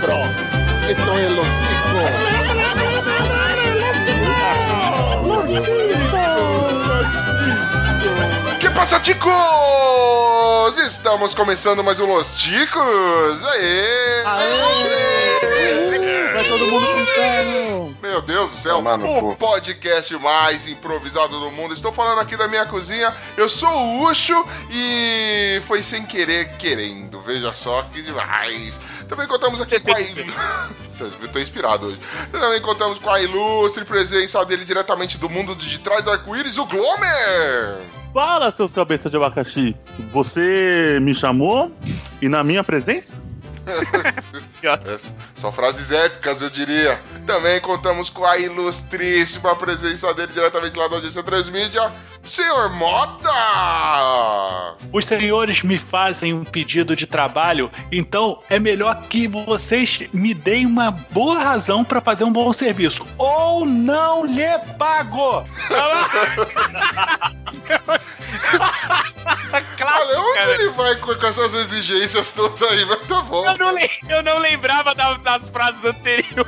cabrón. Esto es Los Que passa, ticos? Estamos começando mais um Los Ticos. Aê! Tá todo mundo pensando. Meu Deus do céu, Tomar no o podcast mais improvisado do mundo. Estou falando aqui da minha cozinha. Eu sou o Ucho e foi sem querer querendo. Veja só que demais. Também contamos aqui com a Eu tô inspirado hoje. Também contamos com a ilustre presença dele diretamente do mundo de trás do arco-íris, o Glomer. Fala, seus cabeças de abacaxi. Você me chamou e na minha presença? Essa- São frases épicas, eu diria. Também contamos com a ilustríssima presença dele diretamente lá da agência Transmídia, Senhor Mota! Os senhores me fazem um pedido de trabalho, então é melhor que vocês me deem uma boa razão para fazer um bom serviço. Ou não lhe pago! Olha, onde ele vai com, com essas exigências todas aí? Mas tá bom. Eu não, le- eu não lembrava da- das frases anteriores.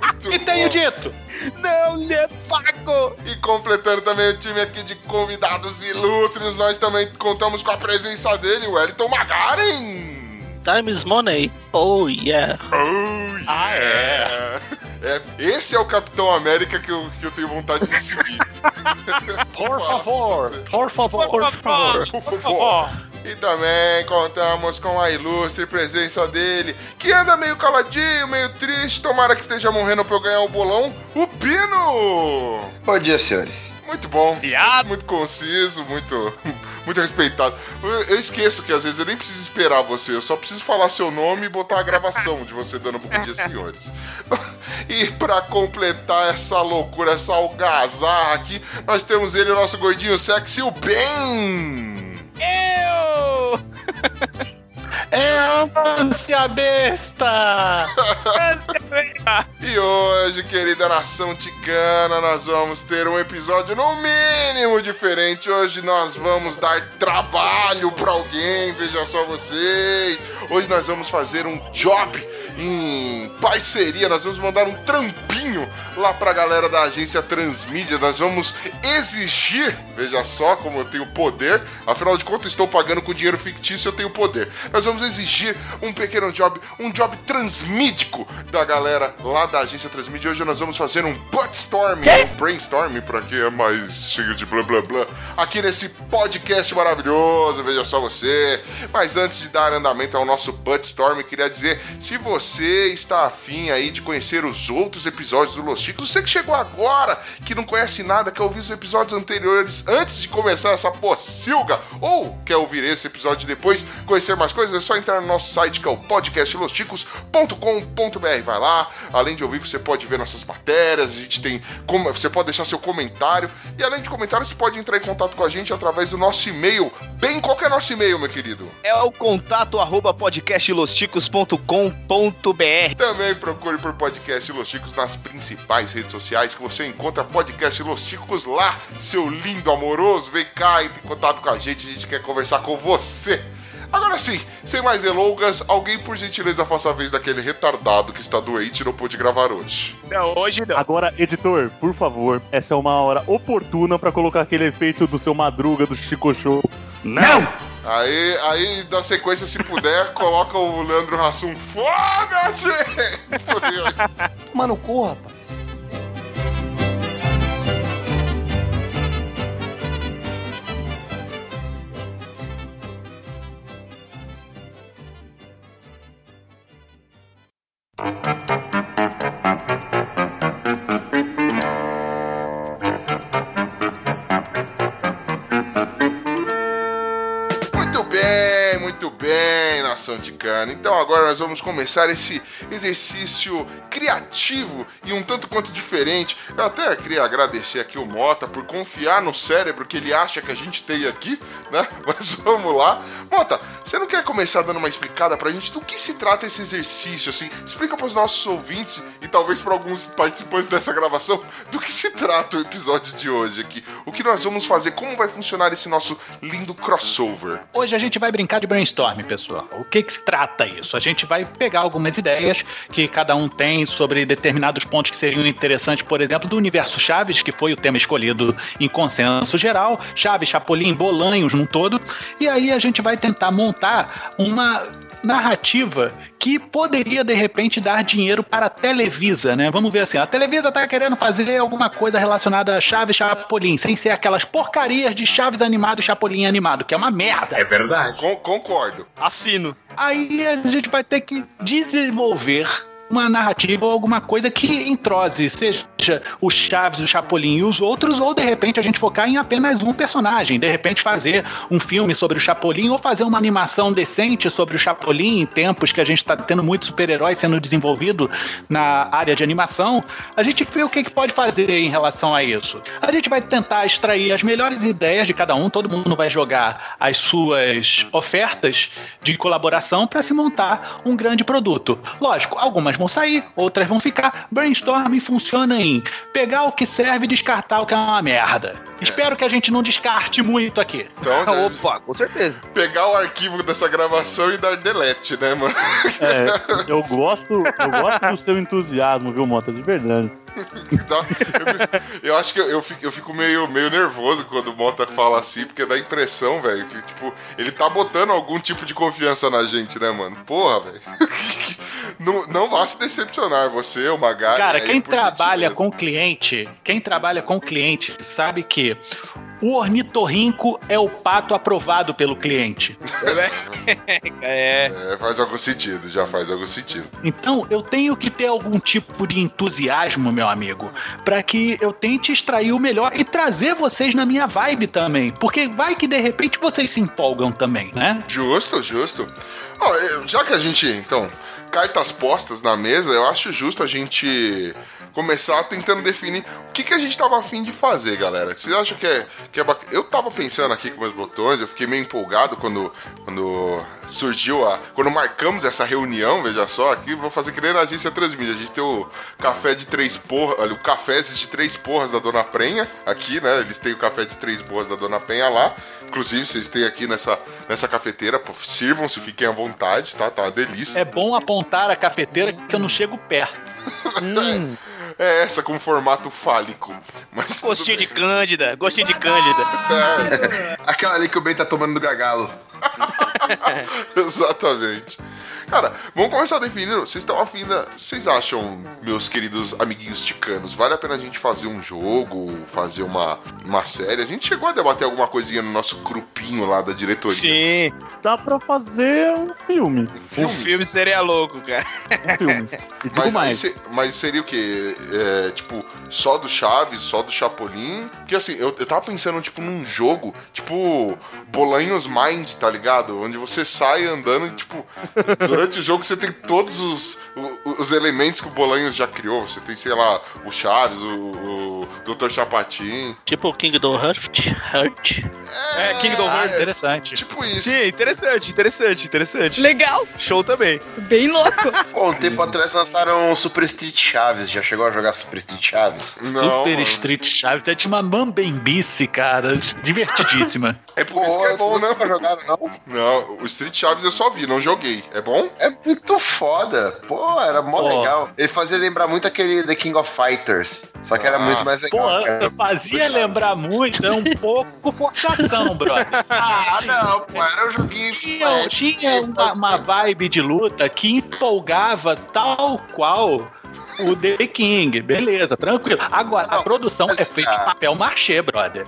Muito E tenho dito: Não lhe pago! E completando também o time aqui de convidados ilustres, nós também contamos com a presença dele, o Wellington Magaren. Time is money. Oh, yeah. Oh, Ah, é. É, Esse é o Capitão América que eu, que eu tenho vontade de seguir. Por favor, por favor, Por favor. Por favor. E também contamos com a ilustre presença dele, que anda meio caladinho, meio triste, tomara que esteja morrendo pra eu ganhar o bolão, o Pino! Bom dia, senhores. Muito bom, muito conciso, muito, muito respeitado. Eu, eu esqueço que às vezes eu nem preciso esperar você, eu só preciso falar seu nome e botar a gravação de você dando bom dia, senhores. E pra completar essa loucura, essa algazarra aqui, nós temos ele, o nosso gordinho sexy, o Ben! Eu! É ânsia besta! E hoje, querida nação ticana, nós vamos ter um episódio no mínimo diferente. Hoje nós vamos dar trabalho pra alguém, veja só vocês. Hoje nós vamos fazer um job em parceria, nós vamos mandar um trampinho lá pra galera da agência Transmídia. Nós vamos exigir, veja só como eu tenho poder, afinal de contas estou pagando com dinheiro fictício, eu tenho poder. Nós vamos exigir um pequeno job, um job transmídico da galera lá da agência Transmídia. Hoje nós vamos fazer um buttstorming, um brainstorming, pra quem é mais cheio de blá blá blá, aqui nesse podcast maravilhoso, veja só você. Mas antes de dar andamento ao nosso buttstorming, queria dizer, se você está afim aí de conhecer os outros episódios do Los Chicos, você que chegou agora, que não conhece nada, quer ouvir os episódios anteriores antes de começar essa pocilga, ou quer ouvir esse episódio depois, conhecer mais coisas, é só entrar no nosso site que é o podcastlosticos.com.br. Vai lá, além de ouvir, você pode ver nossas matérias, a gente tem como você pode deixar seu comentário e além de comentário, você pode entrar em contato com a gente através do nosso e-mail. Bem, qual que é nosso e-mail, meu querido? É o contato arroba podcastlosticos.com.br. Também procure por Podcast Los Chicos nas principais redes sociais que você encontra Podcast Los Chicos lá, seu lindo amoroso. Vem cá, entre em contato com a gente, a gente quer conversar com você. Agora sim, sem mais delongas, alguém por gentileza faça a vez daquele retardado que está doente e não pôde gravar hoje. Não, hoje não. Agora, editor, por favor, essa é uma hora oportuna pra colocar aquele efeito do seu Madruga do Chico Show. Não! Aí, aí na sequência, se puder, coloca o Leandro Hassum. Foda-se! Toma no cu, rapaz. Muito bem, nação ticana. Então agora nós vamos começar esse exercício criativo e um tanto quanto diferente. Eu até queria agradecer aqui o Mota por confiar no cérebro que ele acha que a gente tem aqui, né? Mas vamos lá. Mota, você não quer começar dando uma explicada pra gente do que se trata esse exercício, assim? Explica pros nossos ouvintes e talvez para alguns participantes dessa gravação do que se trata o episódio de hoje aqui. O que nós vamos fazer, como vai funcionar esse nosso lindo crossover. Hoje a gente vai brincar de brainstorm, pessoal. o que, que se trata isso? A gente vai pegar algumas ideias que cada um tem sobre determinados pontos que seriam interessantes, por exemplo, do universo Chaves, que foi o tema escolhido em consenso geral, Chaves, Chapolin, Bolanhos num todo, e aí a gente vai tentar montar uma narrativa que poderia de repente dar dinheiro para a Televisa, né? Vamos ver assim, a Televisa tá querendo fazer alguma coisa relacionada a Chaves Chapolin, sem ser aquelas porcarias de Chaves animado e Chapolin animado, que é uma merda. É verdade. Con- concordo. Assino. Aí a gente vai ter que desenvolver uma narrativa ou alguma coisa que entrose, seja o Chaves, o Chapolin e os outros, ou de repente a gente focar em apenas um personagem, de repente fazer um filme sobre o Chapolin ou fazer uma animação decente sobre o Chapolin em tempos que a gente está tendo muitos super-heróis sendo desenvolvido na área de animação, a gente vê o que, que pode fazer em relação a isso. A gente vai tentar extrair as melhores ideias de cada um, todo mundo vai jogar as suas ofertas de colaboração para se montar um grande produto. Lógico, algumas vão sair, outras vão ficar. Brainstorming funciona em pegar o que serve e descartar o que é uma merda. Espero que a gente não descarte muito aqui. Então, é, Opa, com certeza. pegar o arquivo dessa gravação e dar delete, né, mano? É, eu gosto, eu gosto do seu entusiasmo, viu, Mota? De verdade. Eu, eu acho que eu, fico, eu fico meio, meio nervoso quando o Mota fala assim, porque dá a impressão, velho, que, tipo, ele tá botando algum tipo de confiança na gente, né, mano? Porra, velho. Não, não vá se decepcionar, você, o Magari. Cara, aí, quem trabalha gentileza. com cliente, quem trabalha com cliente sabe que o ornitorrinco é o pato aprovado pelo cliente. É. É, faz algum sentido, já faz algum sentido. Então eu tenho que ter algum tipo de entusiasmo, meu amigo, para que eu tente extrair o melhor e trazer vocês na minha vibe também, porque vai que de repente vocês se empolgam também, né? Justo, justo. Eu- já que a gente, então, cartas postas na mesa, eu acho justo a gente começar tentando definir o que, que a gente tava afim de fazer, galera. Vocês acham que é, que é bacana? Eu tava pensando aqui com meus botões, eu fiquei meio empolgado quando, quando surgiu a. Quando marcamos essa reunião, veja só, aqui vou fazer que nem na agência Transmídia. A gente tem o café de três porras, olha, o cafés de três porras da Dona Prenha, aqui, né? Eles têm o café de três porras da Dona Penha lá. Inclusive, vocês têm aqui nessa, nessa cafeteira, sirvam-se, fiquem à vontade, tá? Tá uma delícia. É bom apontar a cafeteira que eu não chego perto. É essa com formato fálico. Mas Gostinho de. Cândida, gostinho de Cândida. É, Aquela ali que o Ben tá tomando do gargalo. exatamente. Cara, vamos começar definindo. Vocês estão afim da. Vocês acham, meus queridos amiguinhos ticanos, vale a pena a gente fazer um jogo, fazer uma, uma série? A gente chegou a debater alguma coisinha no nosso grupinho lá da diretoria. Sim, Dá pra fazer um filme. Um o filme? filme seria louco, cara. Um filme. E digo Mas, mais. mas seria o quê? É, tipo, só do Chaves, só do Chapolin? Porque assim, eu, eu tava pensando, tipo, num jogo, tipo, Bolanhos Mind, tá ligado? Onde você sai andando e, tipo, durante o jogo você tem todos os, o- os elementos que o Bolanhos já criou. Você tem, sei lá, o Chaves, o, o Dr. Chapatin. Tipo o Kingdom Hearts. Heart. É, Kingdom Hearts, é, interessante. Tipo isso. Sim, interessante, interessante, interessante. Legal, Show também. bem louco. Pô, um tempo atrás lançaram o Super Street Chaves. Já chegou a jogar Super Street Chaves? Não, Super mano. Street Chaves, é de uma mambembice, cara, divertidíssima. É por isso que é bom, né? Nunca jogaram, não? Não, o Street Chaves eu só vi, não joguei. É bom? É muito foda. Pô, era mó Pô. legal. Ele fazia lembrar muito aquele The King of Fighters. Só que era Ah. muito mais legal. Pô, cara. fazia lembrar muito, é um pouco forçação, brother. Ah, não, pô, era um joguinho. Tinha, tinha uma, uma vibe de luta que empolgava tal qual o The King. Beleza, tranquilo. Agora, a Não, produção é feita em ah. papel machê, brother.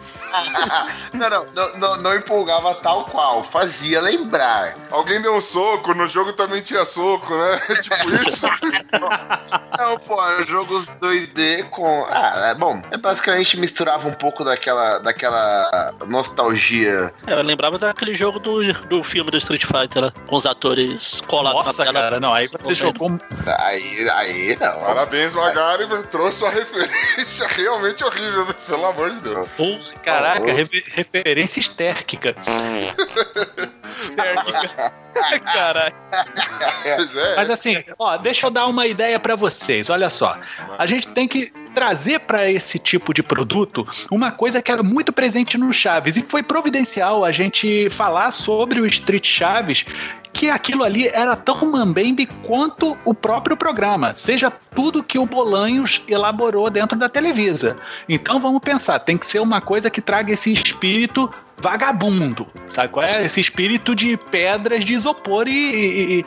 não, não, não, não, não empolgava tal qual. Fazia lembrar. Alguém deu um soco, no jogo também tinha soco, né? tipo isso. Não, pô, jogos 2D com. Ah, é, bom, é basicamente misturava um pouco daquela, daquela nostalgia. É, eu lembrava daquele jogo do, do filme do Street Fighter, com os atores colados Nossa, na tela. cara, não, aí você jogou. Aí, aí não. Parabéns, Magari, trouxe uma referência realmente horrível, pelo amor de Deus. Pô, Caraca, Oh. refe- referência estérquica. Caralho. Pois é. Mas assim, ó, deixa eu dar uma ideia pra vocês. Olha só, a gente tem que trazer pra esse tipo de produto uma coisa que era muito presente no Chaves e foi providencial a gente falar sobre o Street Chaves que aquilo ali era tão mambembe quanto o próprio programa, seja tudo que o Bolanhos elaborou dentro da Televisa. Então vamos pensar, tem que ser uma coisa que traga esse espírito vagabundo, sabe qual é? Esse espírito de pedras de isopor e, e,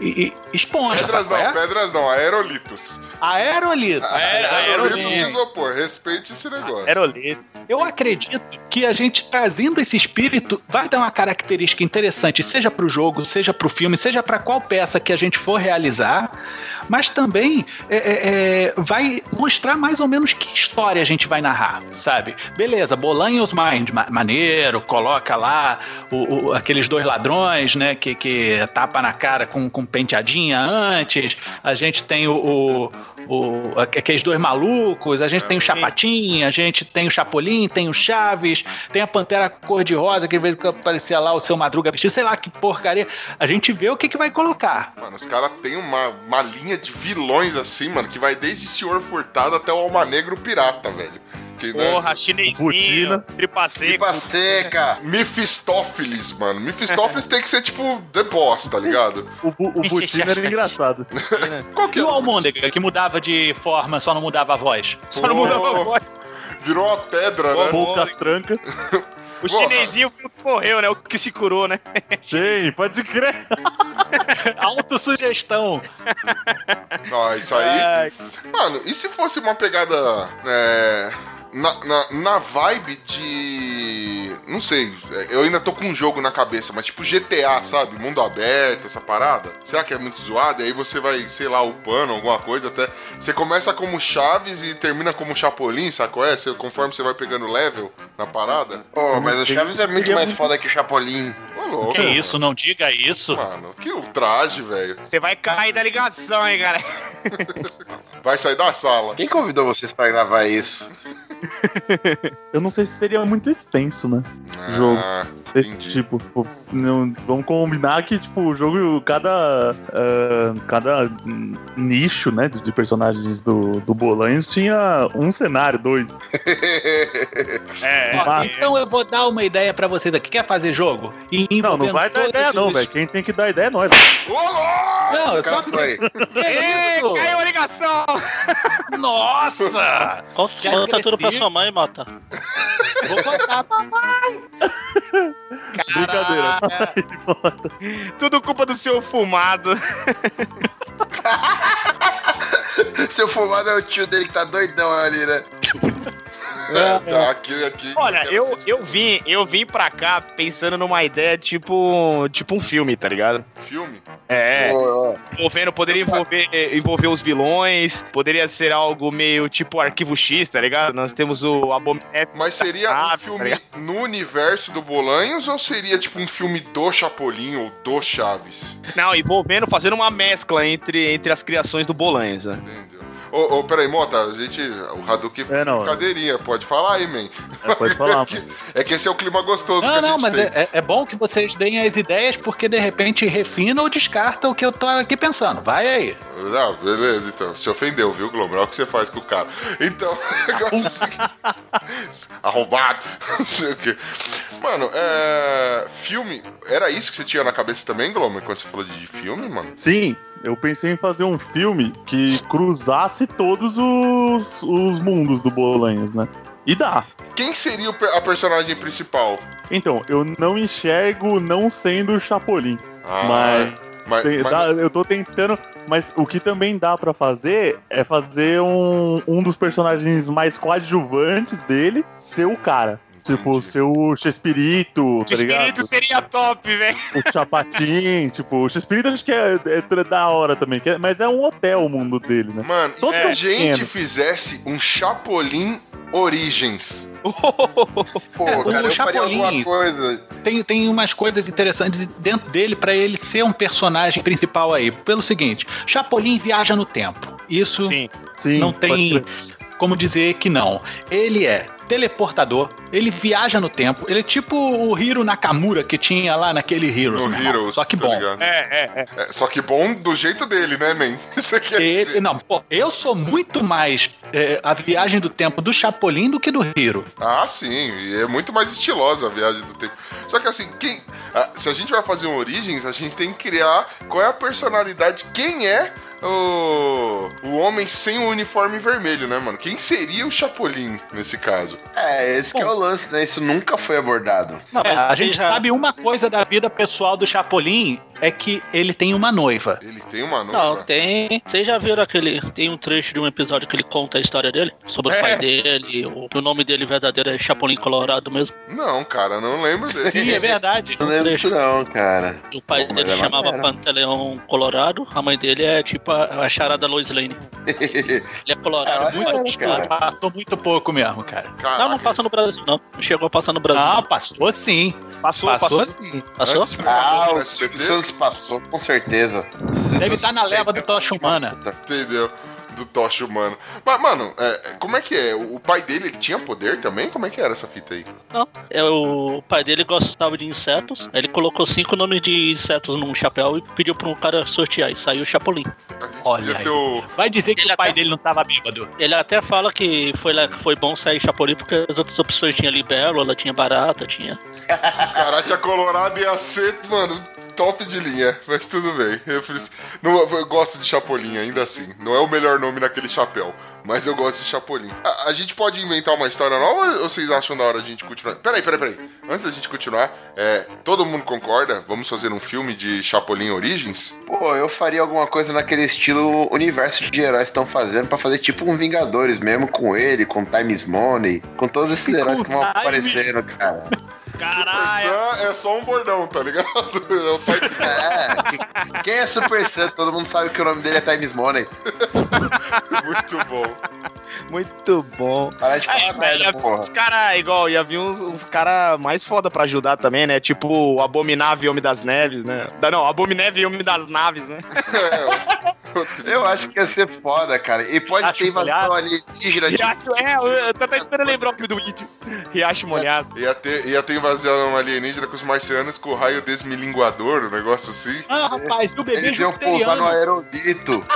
e, e esponja. Pedras não, é? pedras não, aerolitos. Aerolito. É, aerolitos de aerolito. isopor, respeite esse negócio. Aerolito. Eu acredito que a gente trazendo esse espírito vai dar uma característica interessante, seja para o jogo, seja para o filme, seja para qual peça que a gente for realizar, mas também é, é, é, vai mostrar mais ou menos que história a gente vai narrar, sabe? Beleza, Bolanhos Mind, ma- maneiro, coloca lá o- o- aqueles dois ladrões, né, que, que tapa na cara com, com penteadinha antes, a gente tem o, o- o- aqueles dois malucos, a gente tem o Chapatinha, a gente tem o Chapolin, tem o Chaves, tem a Pantera Cor-de-Rosa, que às vezes aparecia lá o seu Madruga vestido, sei lá que porcaria. A gente vê o que, que vai colocar. Mano, os caras têm uma, uma linha de vilões assim, mano, que vai desde Senhor Furtado até o Alma Negro Pirata, velho. Que, né, Porra, chinesinho, tripa seca. Tripa seca. Mephistófeles, mano. Mephistófeles tem que ser tipo The Boss, tá ligado? O, bu- o Butina era engraçado. Qual que E é? o Almôndega, que mudava de forma, só não mudava a voz. Só não mudava a Oh, voz. Virou uma pedra, né? Poucas trancas. O chinesinho foi o que morreu, né? O que se curou, né? Gente, pode crer. Autossugestão. Ó, isso aí. Ai, Mano, e se fosse uma pegada. É, na, na, na vibe de. Não sei, eu ainda tô com um jogo na cabeça, mas tipo GTA, sabe? Mundo aberto, essa parada. Será que é muito zoado? E aí você vai, sei lá, upando alguma coisa até. Você começa como Chaves e termina como Chapolin, sacou? É? Você, conforme você vai pegando level na parada. Pô, mas o Chaves é muito mais foda que o Chapolin. Ô, louco. Que isso, não diga isso. Mano, que ultraje, velho. Você vai cair da ligação, hein, cara? Vai sair da sala. Quem convidou vocês pra gravar isso? Eu não sei se seria muito extenso, né? Jogo. Ah, Desse entendi. tipo. Tipo, não- vamos combinar que, tipo, o jogo, cada. ah, cada nicho, né? De, de personagens do, do Bolanhos tinha um cenário, dois. É, Ó, Mas- então eu vou dar uma ideia pra vocês aqui. Quer fazer jogo? E Não, não vai dar ideia, não, velho. Quem tem que dar ideia é nós. Ô, louco! Não, eu só foi. Que Ei, caiu a ligação! Nossa! Conta, Que conta tudo pra sua mãe, Mota. Vou contar. Brincadeira. Tudo culpa do seu fumado. Seu fumado é o tio dele que tá doidão ali, né? É, tá aqui, aqui. Olha, eu, assistir. eu vim, eu vim pra cá pensando numa ideia tipo, tipo um filme, tá ligado? Filme? É, Pô, ó. envolvendo, poderia envolver, envolver os vilões, poderia ser algo meio tipo Arquivo X, tá ligado? Nós temos o Abominável. Mas seria um tá filme ligado? no universo do Bolanhos ou seria tipo um filme do Chapolin ou do Chaves? Não, envolvendo, fazendo uma mescla entre, entre as criações do Bolanhos, né? Entendeu? Ô, ô, peraí, Mota, a gente. O Hadouken foi É, não. brincadeirinha, pode falar aí, man. É, pode falar, É que, é que esse é o clima gostoso que Não, a não, gente mas tem. é, é- é bom que vocês deem as ideias, porque de repente refina ou descarta o que eu tô aqui pensando. Vai aí. Não, beleza, então. Se ofendeu, viu, Globo? Olha o que você faz com o cara. Então, o negócio é seguinte. Arrombado. Não sei o quê. Mano, é. Filme. Era isso que você tinha na cabeça também, Glomer, quando você falou de filme, mano? Sim, eu pensei em fazer um filme que cruzasse todos os, os mundos do Bolanhos, né? E dá. Quem seria a personagem principal? Então, eu não enxergo não sendo o Chapolin. Ah, Mas mas, Tem- mas- dá- eu tô tentando, mas o que também dá pra fazer é fazer um, um dos personagens mais coadjuvantes dele ser o cara. Tipo, Entendi. ser o Chespirito, O tá ligado? espírito seria top, velho. O Chapatin, tipo, o Chespirito acho que é, é da hora também, que é- mas é um hotel o mundo dele, né? Mano, Todos se são a gente pequenos. fizesse um Chapolin Origins? Pô, É, o cara, eu faria Chapolin- alguma coisa. Tem, tem umas coisas interessantes dentro dele pra ele ser um personagem principal aí. Pelo seguinte, Chapolin viaja no tempo. Isso Sim. Sim, não tem. Como dizer que não. Ele é teleportador, ele viaja no tempo, ele é tipo o Hiro Nakamura que tinha lá naquele Heroes. No. Heroes. Só que tá bom. É, é, é. É, só que bom do jeito dele, né, man? Isso aqui é Ele- não, pô, eu sou muito mais é, a viagem do tempo do Chapolin do que do Hiro. Ah, sim. E é muito mais estilosa a viagem do tempo. Só que assim, quem. ah, se a gente vai fazer um Origins, a gente tem que criar qual é a personalidade, quem é o, o homem sem o uniforme vermelho, né, mano? Quem seria o Chapolin nesse caso? É, esse que é o lance, né? Isso nunca foi abordado. Não, É, a gente já- sabe uma coisa da vida pessoal do Chapolin é que ele tem uma noiva. Ele tem uma Não, noiva. tem. Vocês já viram aquele. Tem um trecho de um episódio que ele conta a história dele? Sobre É. o pai dele. O, o nome dele verdadeiro é Chapolin Colorado mesmo. Não, cara, não lembro desse. Sim, é verdade. Não lembro disso não, cara. O pai Pô, dele é chamava. Pantaleão Colorado. A mãe dele é tipo a, a charada Lois Lane. Ele é colorado, É, muito cara. Passou muito pouco mesmo, cara. Caraca, Não, não passa no Brasil, não. Não chegou a passar no Brasil. Não, não. passou sim. Passou, Passou passou. sim. Passou? Ah, o Silvio? Santos passou, com certeza. Deve estar na leva do Tocha Humana. Entendeu? Do Tocha Humano. Mas, mano, é, como é que é? O pai dele, ele tinha poder também? Como é que era essa fita aí? Não. É, o pai dele gostava de insetos. Ele colocou cinco nomes de insetos num chapéu e pediu pra um cara sortear. E saiu o Chapolin. A Olha. Vai dizer que Ele o pai até- dele não tava bêbado. Ele até fala que foi, lá, foi bom sair Chapolin porque as outras opções tinha libélula, tinha barata, tinha. Karate colorado ia ser, mano, top de linha. Mas tudo bem. Eu, prefiro- não, eu gosto de Chapolin ainda assim. Não é o melhor nome naquele chapéu. Mas eu gosto de Chapolin. A, a gente pode inventar uma história nova ou vocês acham da hora a gente continuar? Peraí, peraí, peraí. Antes da gente continuar, é, todo mundo concorda? Vamos fazer um filme de Chapolin Origins? Pô, eu faria alguma coisa naquele estilo universo de heróis estão fazendo pra fazer tipo um Vingadores mesmo com ele, com Times Money, com todos esses heróis que vão aparecendo, cara. Caralho. Super Sam é só um bordão, tá ligado? É É, que- quem é Super Santo? Todo mundo sabe que o nome dele é Times Money. Muito bom. Muito bom. Parar de falar Aí, merda, ia- porra. os caras, igual, ia vir uns, uns caras mais foda pra ajudar também, né? Tipo o Abominável Homem das Neves, né? Não, Abominável Homem das Naves, né? Eu acho que ia ser foda, cara. E pode Acho ter invasão molhado. alienígena. Tipo, Riacho, é, eu- tô tentando lembrar o nome do vídeo. Riacho molhado. Ia ter, ia ter invasão alienígena com os marcianos com o raio desmilinguador, um negócio assim. Ah, rapaz, e o bebê eles iam pousar no aerodito.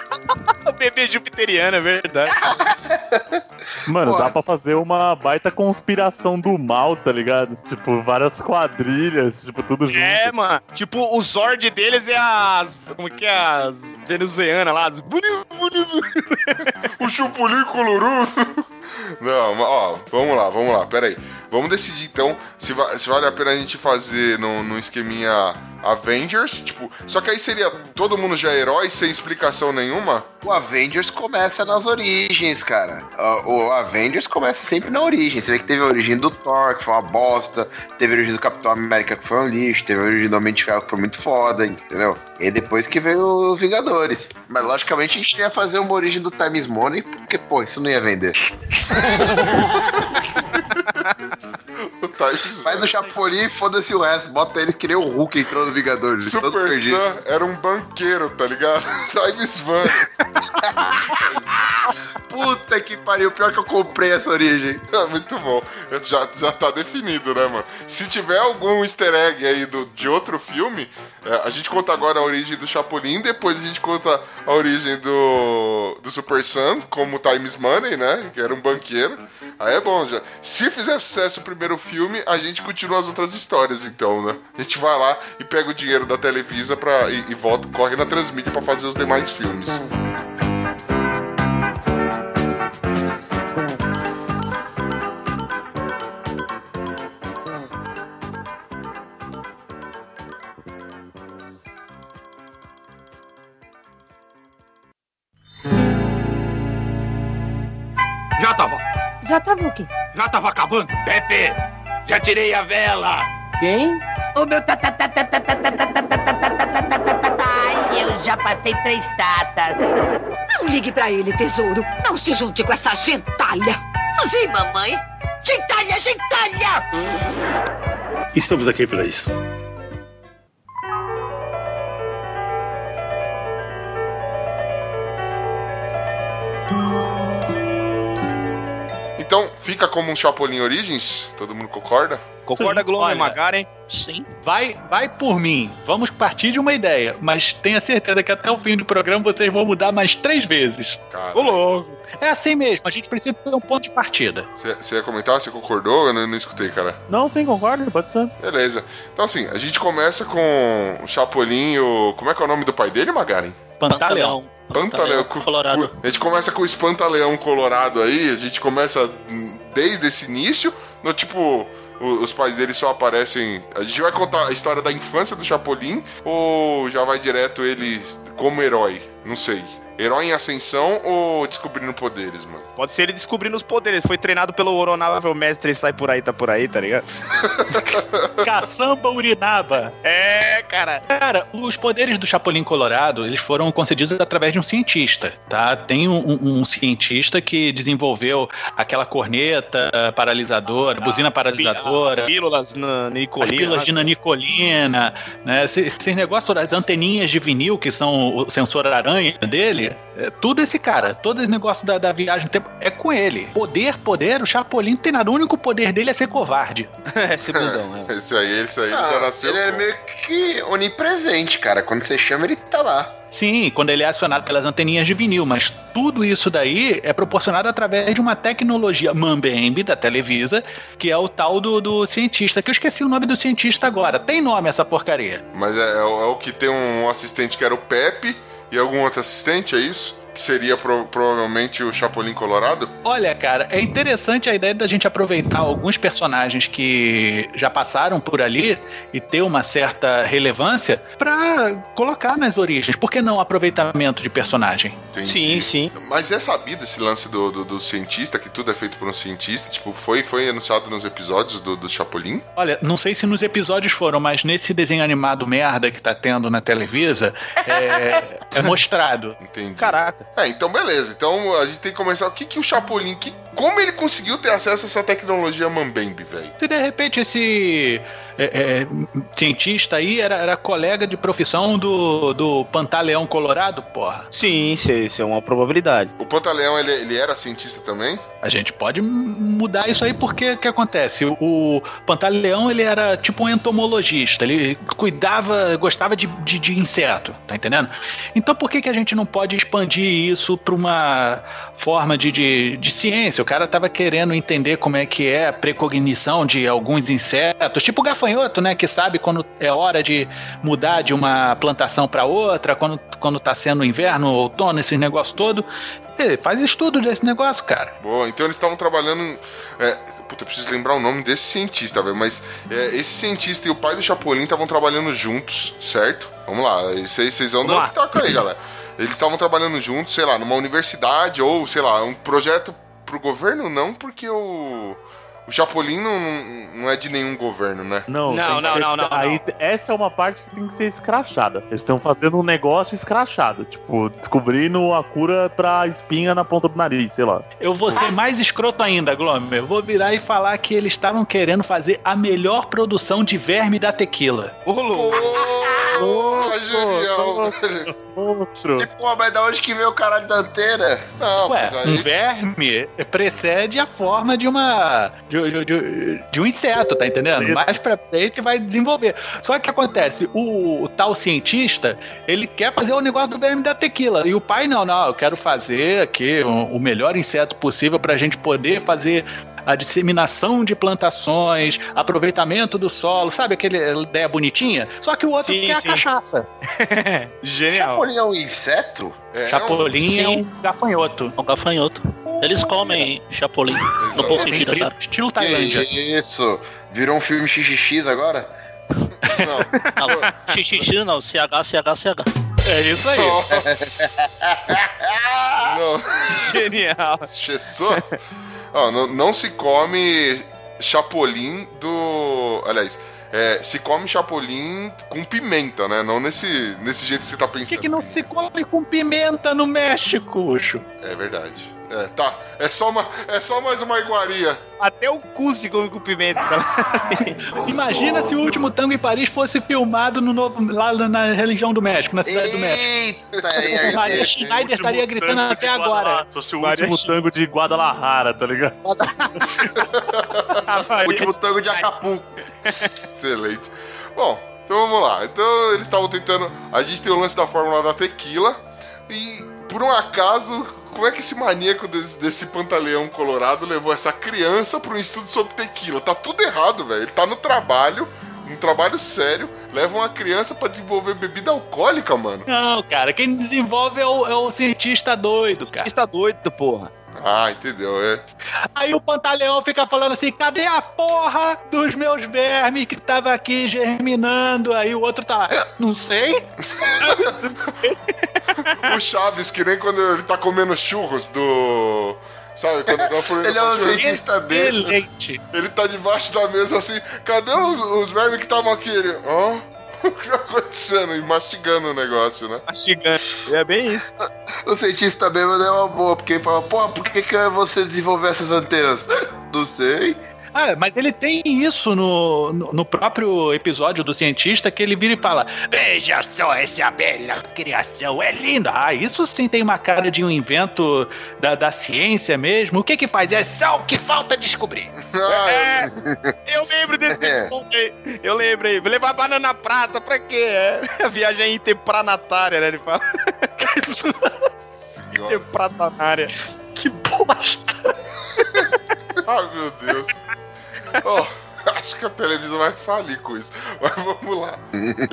O bebê jupiteriano, é verdade. Mano, dá pra fazer uma baita conspiração do mal, tá ligado? Tipo, várias quadrilhas, tipo, tudo junto. É, mano. Tipo, o Zord deles é as. Como que é? As venezuelanas lá. As... O chupulim coloroso. Não, mas, ó, vamos lá, vamos lá, pera aí. Vamos decidir então se, va- se vale a pena a gente fazer num, num esqueminha Avengers, tipo, só que aí seria todo mundo já herói sem explicação nenhuma? O Avengers começa nas origens, cara. O Avengers começa sempre na origem. Você vê que teve a origem do Thor, que foi uma bosta. Teve a origem do Capitão América, que foi um lixo. Teve a origem do Homem de Ferro, que foi muito foda, entendeu? E depois que veio os Vingadores. Mas, logicamente, a gente ia fazer uma origem do Times Money, porque, pô, isso não ia vender. O Times Faz o Chapolin e foda-se o resto. Bota eles que nem o Hulk entrou no Vingadores. Super. Sam era um banqueiro, tá ligado? Times Van. Puta que pariu. Pior que eu comprei essa origem. É muito bom. Já, já tá definido, né, mano? Se tiver algum easter egg aí do, de outro filme, é, a gente conta agora a origem do Chapolin, depois a gente conta a origem do, do Super Sam, como Times Money, né? Que era um banqueiro. Aí é bom já. Se fizer sucesso o primeiro filme, a gente continua as outras histórias, então, né? A gente vai lá e pega o dinheiro da Televisa pra, e, e volta, corre na Transmídia pra fazer os demais filmes. Já tava. Já tava o quê? Já tava acabando. Pepe, já tirei a vela. Quem? o meu Ai, eu já passei três tatas. Não ligue para ele, tesouro. Não se junte com essa gentalha. Sim, mamãe. Gentalha, gentalha! Estamos aqui para isso. Então, fica como um Chapolin Origins? Todo mundo concorda? Concorda, Sim, Globo e. Magaren? Sim. Vai, vai por mim. Vamos partir de uma ideia, mas tenha certeza que até o fim do programa vocês vão mudar mais três vezes. Cara, Ô, louco. É assim mesmo, a gente precisa ter um ponto de partida. você você ia comentar? Você concordou? Eu não, não escutei, cara. Não, sim, concordo, pode ser. Beleza. Então, assim, a gente começa com o Chapolin o... Como é que é o nome do pai dele, Magaren? Pantaleão. Pantaleão. Colorado. A gente começa com o Espantaleão Colorado aí, a gente começa desde esse início, no tipo, os pais dele só aparecem. A gente vai contar a história da infância do Chapolin ou já vai direto ele como herói? Não sei. Herói em ascensão ou descobrindo poderes, mano? Pode ser ele descobrindo os poderes. Foi treinado pelo oronável mestre sai por aí, tá por aí, tá ligado? Caçamba urinaba. É, cara. Cara, os poderes do Chapolin Colorado, eles foram concedidos através de um cientista, tá? Tem um, um- um cientista que desenvolveu aquela corneta paralisadora, buzina paralisadora, As pílulas na as Nicolina. pílulas de nanicolina, né? Esses, esses negócios, as anteninhas de vinil, que são o sensor aranha dele, é tudo esse cara. Todo esse negócio da, da viagem no tempo é com ele. Poder, poder, o Chapolin não tem nada. O único poder dele é ser covarde. Esse bundão, é. Esse aí, esse aí Ah, já nasceu. ele é meio que onipresente, cara. Quando você chama, ele tá lá. Sim, quando ele é acionado pelas anteninhas de vinil, mas tudo isso daí é proporcionado através de uma tecnologia Mambembe da Televisa, que é o tal do, do cientista, que eu esqueci o nome do cientista agora. Tem nome essa porcaria. Mas é, é o é o que tem um assistente que era o Pepe e algum outro assistente, é isso? Que seria pro- provavelmente o Chapolin Colorado? Olha, cara, é interessante a ideia da gente aproveitar alguns personagens que já passaram por ali e ter uma certa relevância pra colocar nas origens. Por que não aproveitamento de personagem? Entendi. Sim, sim. Mas é sabido esse lance do, do, do cientista, que tudo é feito por um cientista? Tipo, foi, foi anunciado nos episódios do, do Chapolin? Olha, não sei se nos episódios foram, mas nesse desenho animado merda que tá tendo na Televisa, é, é mostrado. Entendi. Caraca. É, então beleza. Então a gente tem que começar. O que, que o Chapolin. Que, como ele conseguiu ter acesso a essa tecnologia Mambembe, velho? Se de repente esse é, é, cientista aí era, era colega de profissão do, do Pantaleão Colorado, porra. Sim, isso é- isso é uma probabilidade. O Pantaleão, ele, ele era cientista também? A gente pode mudar isso aí porque o que acontece? O, o Pantaleão ele era tipo um entomologista, ele cuidava, gostava de, de, de inseto, tá entendendo? Então por que, que a gente não pode expandir isso para uma forma de, de, de ciência? O cara tava querendo entender como é que é a precognição de alguns insetos, tipo o gafanhoto, né? Que sabe quando é hora de mudar de uma plantação para outra, quando, quando tá sendo inverno, outono, esse negócio todo. Ele faz estudo desse negócio, cara. Boa, então eles estavam trabalhando. É, puta, eu preciso lembrar o nome desse cientista, velho. Mas é, esse cientista e o pai do Chapolin estavam trabalhando juntos, certo? Vamos lá, vocês vão dar um pitaco aí, galera. Eles estavam trabalhando juntos, sei lá, numa universidade ou, sei lá, um projeto pro governo, não, porque o. O Chapolin não, não- não é de nenhum governo, né? Não, Não, não, ser- não, não, Aí, essa é uma parte que tem que ser escrachada. Eles estão fazendo um negócio escrachado. Tipo, descobrindo a cura pra espinha na ponta do nariz, sei lá. Eu vou ser mais escroto ainda, Glomer. Eu vou virar e falar que eles estavam querendo fazer a melhor produção de verme da tequila. Ô, louco. Porra, genial, velho. Outro. E, pô, mas da onde que veio o caralho da antena? Não, Ué, mas um aí. verme precede a forma de uma. de, de- de- de um inseto, tá entendendo? Mais pra frente vai desenvolver. Só que acontece, o, o tal cientista, ele quer fazer o negócio do verme da tequila. E o pai, não, não, eu quero fazer aqui o, o melhor inseto possível pra gente poder fazer a disseminação de plantações, aproveitamento do solo, sabe aquela ideia bonitinha? Só que o outro Sim, quer sim. a cachaça. Genial. Chapolin é um inseto? É, Chapolin é um gafanhoto. É um gafanhoto. Eles comem chapolim. No bom sentido, sabe? Estilo Que Tailândia. isso? Virou um filme XXX agora? Não. Não, CH, CH, CH. É isso aí. Nossa. Genial. Jesus. Ó, não, não se come chapolim do. Aliás, é, se come chapolim com pimenta, né? Não nesse, nesse jeito que você tá Por que, pensando. que não se come com pimenta no México, Ucho? É verdade. É tá. É só, uma, é só mais uma iguaria. Até o cu se come com pimenta. Imagina se o último tango em Paris fosse filmado no novo, lá na religião do México, na cidade do México. Eita, aí, Maria. Schneider estaria gritando até agora. Fosse o Maria último tango de Guadalajara, tá ligado? Último tango de Acapulco. Excelente. Bom, então vamos lá. Então eles estavam tentando. A gente tem o lance da fórmula da tequila. E por um acaso, como é que esse maníaco desse, desse pantaleão colorado levou essa criança para um estudo sobre tequila? Tá tudo errado, velho. Ele tá no trabalho, um trabalho sério, leva uma criança para desenvolver bebida alcoólica, mano. Não, cara, quem desenvolve é o, é o cientista doido, cara. Está doido, porra. Ah, entendeu, é. Aí o Pantaleão fica falando assim: cadê a porra dos meus vermes que tava aqui germinando? Aí o outro tá lá, "Eu não sei. O Chaves, que nem quando ele tá comendo churros do. Sabe, quando ele, Ele é um cientista. Excelente. Ele tá debaixo da mesa assim, cadê os, os vermes que estavam aqui? Ele, ó, o que tá acontecendo? E mastigando o negócio, né? Mastigando. É bem isso. O cientista bêbado é uma boa, porque ele fala, pô, por que, que você desenvolveu essas antenas? Não sei. Ah, mas ele tem isso no, no, no próprio episódio do cientista que ele vira e fala: Veja só essa bela criação, é linda. Ah, isso sim tem uma cara de um invento da, da ciência mesmo. O que que faz? É só o que falta descobrir. Ah, É, eu lembro desse É. episódio aí. Eu lembro aí. Levar banana prata pra quê? É, a viagem interpranatária, né? Ele fala. senhora. Interpranatária. Que bosta. Ai, meu Deus. Ó, acho que a televisão vai falir com isso. Mas vamos lá.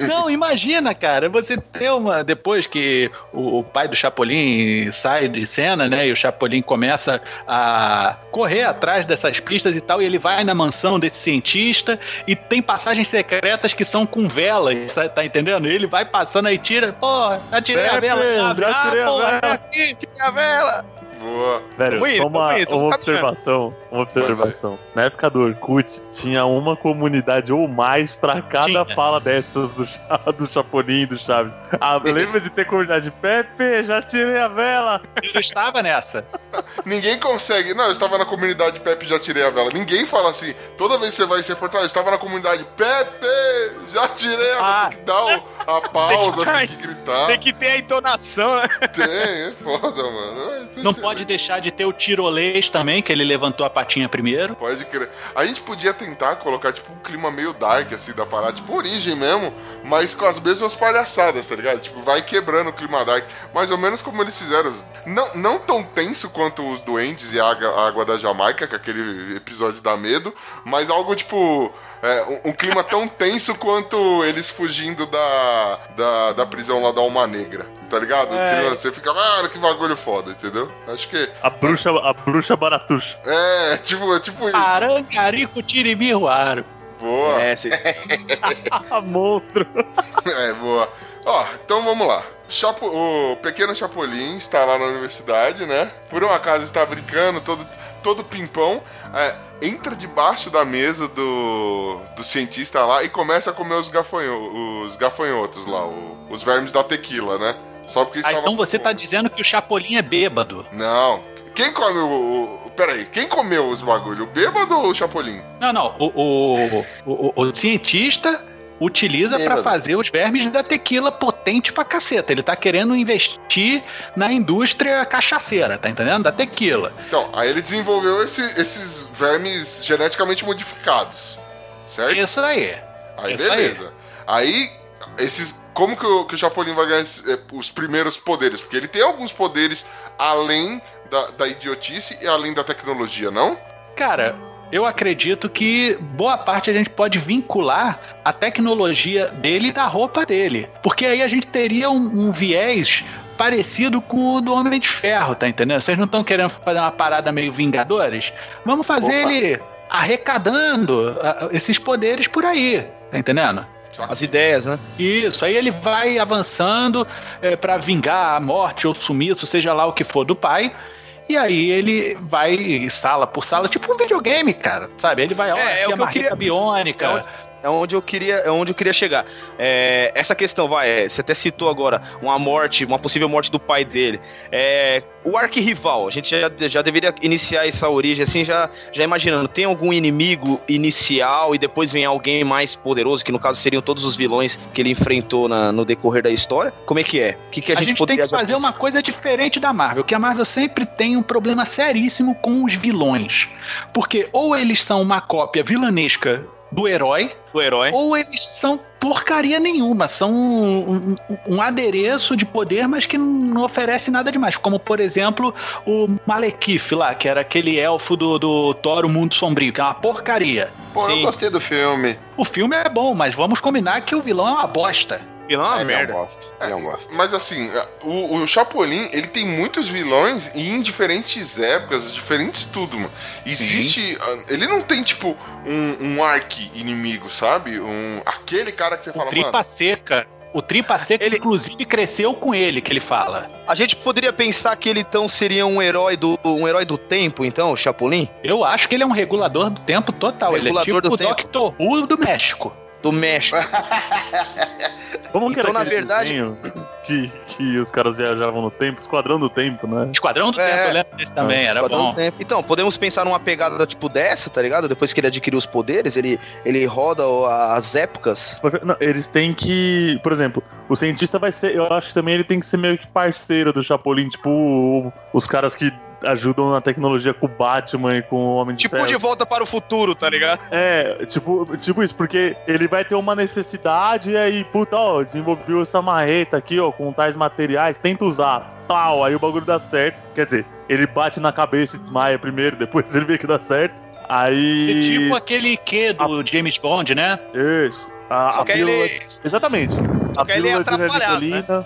Não, imagina, cara, você ter uma. Depois que o, o pai do Chapolin sai de cena, né? E o Chapolin começa a correr atrás dessas pistas e tal, e ele vai na mansão desse cientista e tem passagens secretas que são com velas, tá entendendo? Ele vai passando aí, tira, porra, atirei a É, vela, abre, ah, atirei a porra, vela. aqui. A vela. Boa. Velho, Tamo indo, uma, indo, uma observação. Uma observação. Na época do Orkut, tinha uma comunidade ou mais pra cada Tinha. fala dessas do, do Chapolin e do Chaves. Ah, lembra de ter comunidade? Pepe, já tirei a vela. Eu estava nessa. Ninguém consegue. Não, eu estava na comunidade Pepe já tirei a vela. Ninguém fala assim. Toda vez que você vai ser portal, eu estava na comunidade Pepe já tirei a vela. Ah. Tem que dar o- a pausa, Tem tem que- que gritar. Tem que ter a entonação, né? Tem, é foda, mano. Não é- pode deixar de ter o tirolês também, que ele levantou a patinha primeiro. Pode crer. A gente podia tentar colocar, tipo, um clima meio dark, assim, da parada, tipo, origem mesmo, mas com as mesmas palhaçadas, tá ligado? Tipo, vai quebrando o clima dark. Mais ou menos como eles fizeram. Não, não tão tenso quanto os Duendes e a Água, a Água da Jamaica, que aquele episódio dá medo, mas algo, tipo... é, um, um clima tão tenso quanto eles fugindo da, da, da prisão lá da Alma Negra, tá ligado? É. Clima- Você fica, ah, que bagulho foda, entendeu? Acho que A bruxa, a bruxa baratuxa. é, tipo, é tipo isso. Arangarico Tirimiruaro. Boa. É, cê- Ah, monstro. É, boa. Ó, então vamos lá. Chapo, o pequeno Chapolin está lá na universidade, né? Por um acaso está brincando, todo, todo pimpão. é, entra debaixo da mesa do, do cientista lá e começa a comer os, gafanho, os gafanhotos lá, o- os vermes da tequila, né? Só porque Ah, estava. então você tá dizendo que o Chapolin é bêbado. Não. Quem come o. o peraí, quem comeu os bagulho? O bêbado ou o Chapolin? Não, não. O, o, o, o cientista utiliza Bêbado. fazer os vermes da tequila potente pra caceta. Ele tá querendo investir na indústria cachaceira, tá entendendo? Da tequila. Então, aí ele desenvolveu esse- esses vermes geneticamente modificados. Certo? Isso aí. Aí Isso aí. beleza. Aí, esses. Como que o, que o Chapolin vai ganhar eh, os primeiros poderes? Porque ele tem alguns poderes além da, da idiotice e além da tecnologia, não? Cara, eu acredito que boa parte a gente pode vincular a tecnologia dele e da roupa dele. Porque aí a gente teria um, um viés parecido com o do Homem de Ferro, tá entendendo? Vocês não estão querendo fazer uma parada meio Vingadores? Vamos fazer Opa. ele arrecadando esses poderes por aí, tá entendendo? As ideias, né? Isso, aí ele vai avançando é, para vingar a morte ou sumiço, seja lá o que for do pai. E aí ele vai sala por sala, tipo um videogame, cara, sabe? Ele vai, ó, É, é o a que eu queria- biônica, é onde eu queria, é onde eu queria chegar. É, essa questão, vai, é, você até citou agora uma morte, uma possível morte do pai dele. É, o arquirrival, a gente já, já deveria iniciar essa origem assim, já, já imaginando, tem algum inimigo inicial e depois vem alguém mais poderoso, que no caso seriam todos os vilões que ele enfrentou na, no decorrer da história? Como é que é? O que, que a, A gente, gente tem que fazer uma coisa diferente da Marvel, que a Marvel sempre tem um problema seríssimo com os vilões. Porque ou eles são uma cópia vilanesca do herói, do herói? ou eles são porcaria nenhuma, são um, um- um adereço de poder, mas que não oferece nada demais. Como, por exemplo, o Malekith lá, que era aquele elfo do, do Thor, o Mundo Sombrio, que é uma porcaria. Pô, eu Sim. gostei do filme. O filme é bom, mas vamos combinar que o vilão é uma bosta. Vilão é uma É, é merda. bosta. É um bosta. Mas assim, o, o Chapolin, ele tem muitos vilões e em diferentes épocas, diferentes tudo, mano. Existe. ah, Ele não tem, tipo, um, um arqui-inimigo, sabe? Um, aquele cara que você O fala, Tripa mano. Seca. O Tripa Seca, Ele- inclusive, cresceu com ele, que ele fala. A gente poderia pensar que ele então seria um herói do um herói do tempo, então, o Chapolin? Eu acho que ele é um regulador do tempo total. ele é Regulador tipo do o tempo. Doctor Who do México. Do México. Como que Então, era na verdade- que, que os caras viajavam no tempo? Esquadrão do Tempo, né? Esquadrão do É. Tempo, eu lembro desse também, era Esquadrão bom. do Tempo. Então, podemos pensar numa pegada tipo dessa, tá ligado? Depois que ele adquiriu os poderes, ele, ele roda as épocas. Não, eles têm que. Por exemplo, o cientista vai ser. Eu acho que também ele tem que ser meio que parceiro do Chapolin, tipo os caras que ajudam na tecnologia com o Batman e com o Homem de Tipo Ferro. de volta para o futuro, tá ligado? É, tipo, tipo isso, porque ele vai ter uma necessidade e aí, puta, ó, desenvolveu essa marreta aqui, ó, com tais materiais, tenta usar. Pau, aí o bagulho dá certo. Quer dizer, ele bate na cabeça e desmaia primeiro, depois ele vê que dá certo. Aí. Esse tipo aquele que do James Bond, né? Isso. A, Só a que pílula... ele- Exatamente. Só a que ele é pílula de atrapalhado, Nervicolina.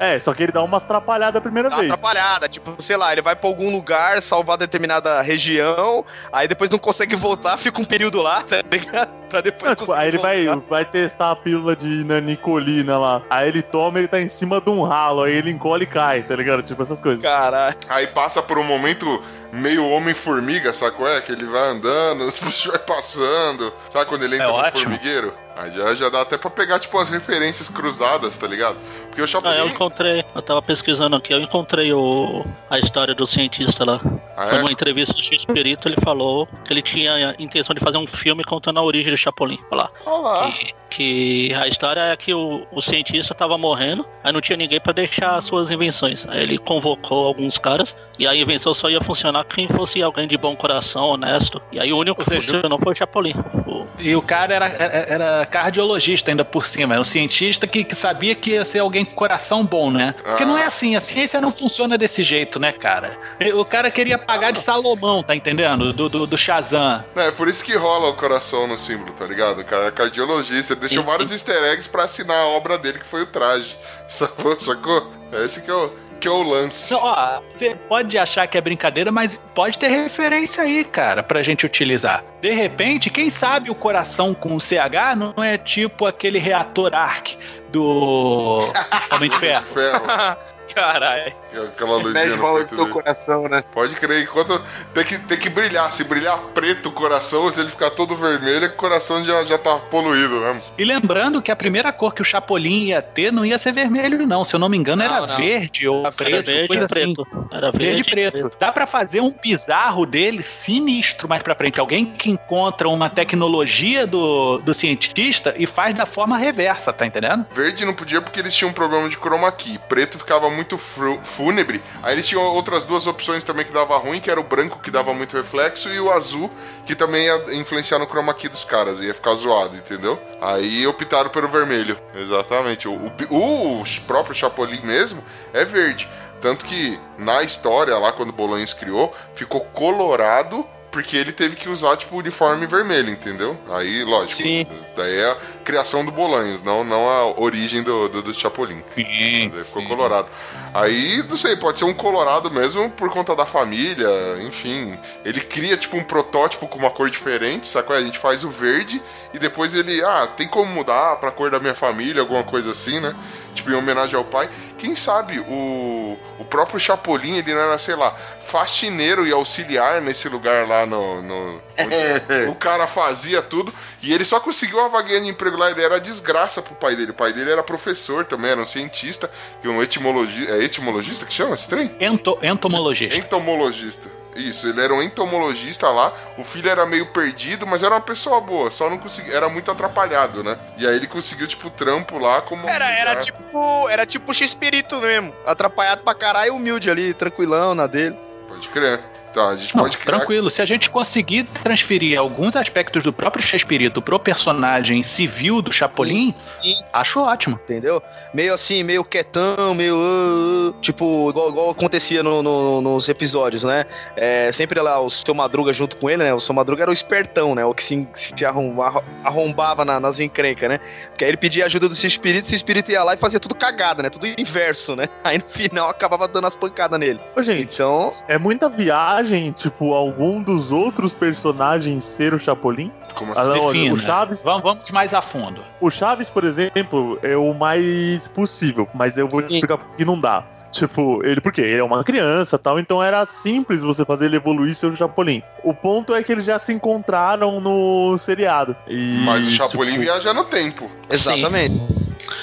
É, só que ele dá umas atrapalhadas a primeira Dá uma vez. atrapalhada, tipo, sei lá, ele vai pra algum lugar, salvar determinada região, aí depois não consegue voltar, fica um período lá, tá ligado? Pra depois Não, tipo, conseguir aí ele vai, voltar. vai testar a pílula de nanicolina lá. Aí ele toma ele tá em cima de um ralo. Aí ele encolhe e cai, tá ligado? Tipo essas coisas. Caralho. Aí passa por um momento meio Homem-Formiga, sabe qual é? Que ele vai andando, os bichos vai passando. Sabe quando ele entra É no ótimo. formigueiro? Aí já, já dá até pra pegar, tipo, as referências cruzadas, tá ligado? Porque o Ah, eu Chapolin. encontrei, eu tava pesquisando aqui, eu encontrei o, a história do cientista lá. Ah, Foi é? numa entrevista do X-Perito, ele falou que ele tinha a intenção de fazer um filme contando a origem do Chapolin. Olha lá. Olá. Que, que a história é que o, o cientista tava morrendo, aí não tinha ninguém pra deixar as suas invenções. Aí ele convocou alguns caras e a invenção só ia funcionar quem fosse alguém de bom coração, honesto. E aí o único Ou que seja, funcionou foi o Chapolin. O- E o cara era, era, era cardiologista ainda por cima, era um cientista que, que sabia que ia ser alguém com coração bom, né? Porque Ah. não é assim, a ciência não funciona desse jeito, né, cara? O cara queria pagar de Salomão, tá entendendo? Do, do, do Shazam. É, por isso que rola o coração no símbolo, tá ligado? O cara é cardiologista, ele deixou Sim, vários easter eggs pra assinar a obra dele, que foi o traje. Sacou? Sacou? É esse que é o, que é o lance. Não, ó, você pode achar que é brincadeira, mas pode ter referência aí, cara, pra gente utilizar. De repente, quem sabe o coração com CH não é tipo aquele reator ARC do Homem de Ferro. Caralho. que aquela luzinha valor peito do teu dele. coração, né? Pode crer, enquanto tem que, tem que brilhar. Se brilhar preto o coração, se ele ficar todo vermelho, é que o coração já, já tá poluído mesmo. E lembrando que a primeira cor que o Chapolin ia ter não ia ser vermelho, não. Se eu não me engano, era Não, não. verde ou Era preto, verde coisa assim. preto. Era Verde verde, e preto. Dá pra fazer um bizarro dele sinistro mais pra frente. Alguém que encontra uma tecnologia do, do cientista e faz da forma reversa, tá entendendo? Verde não podia porque eles tinham um problema de chroma key. Preto ficava muito fru- fúnebre. Aí eles tinham outras duas opções também que dava ruim, que era o branco que dava muito reflexo e o azul que também ia influenciar no chroma key dos caras, ia ficar zoado, entendeu? Aí optaram pelo vermelho. Exatamente. O, o, o próprio Chapolin mesmo é verde. Tanto que na história, lá quando o Bolanhos criou, ficou colorado porque ele teve que usar, tipo, uniforme vermelho, entendeu? Aí, lógico. Sim. Daí é, criação do Bolanhos, não, não a origem do, do, do Chapolin. Sim, ficou colorado. Aí, não sei, pode ser um colorado mesmo por conta da família, enfim. Ele cria, tipo, um protótipo com uma cor diferente, sacou? A gente faz o verde e depois ele, ah, tem como mudar pra cor da minha família, alguma coisa assim, né? Tipo, em homenagem ao pai. Quem sabe o, o próprio Chapolin, ele não era, sei lá, faxineiro e auxiliar nesse lugar lá no. no o cara fazia tudo e ele só conseguiu uma vaguinha de emprego lá. Ele era desgraça pro pai dele. O pai dele era professor também, era um cientista, e um etimologista. É etimologista que chama esse trem? Ento, entomologista. Entomologista. Isso, ele era um entomologista lá. O filho era meio perdido, mas era uma pessoa boa, só não conseguia. Era muito atrapalhado, né? E aí ele conseguiu, tipo, trampo lá como. Era, era tipo. Era tipo o X-Espírito mesmo. Atrapalhado pra caralho, humilde ali, tranquilão na dele. Pode crer. Então, a gente Não, pode criar. tranquilo. Se a gente conseguir transferir alguns aspectos do próprio Chespirito pro personagem civil do Chapolin, Sim. acho ótimo. Entendeu? Meio assim, meio quietão, meio. uh, uh, tipo, igual, igual acontecia no- no- nos episódios, né? É, sempre lá o seu Madruga junto com ele, né? O seu Madruga era o espertão, né? O que se, se arromba- arrombava na- nas encrencas, né? Porque aí ele pedia ajuda do seu espírito, seu espírito ia lá e fazia tudo cagada, né? Tudo inverso, né? Aí no final acabava dando as pancadas nele. Ô, gente, Então, é muita viagem, tipo, algum dos outros personagens ser o Chapolin? Como Ah, assim? não, Defina. o Chaves, Vamos, vamos mais a fundo. o Chaves, por exemplo, é o mais possível, mas eu vou te Sim. explicar por que não dá. Tipo, ele por quê? Ele é uma criança tal, então era simples você fazer ele evoluir seu Chapolin. O ponto é que eles já se encontraram no seriado. E, Mas o Chapolin tipo, viaja no tempo. exatamente.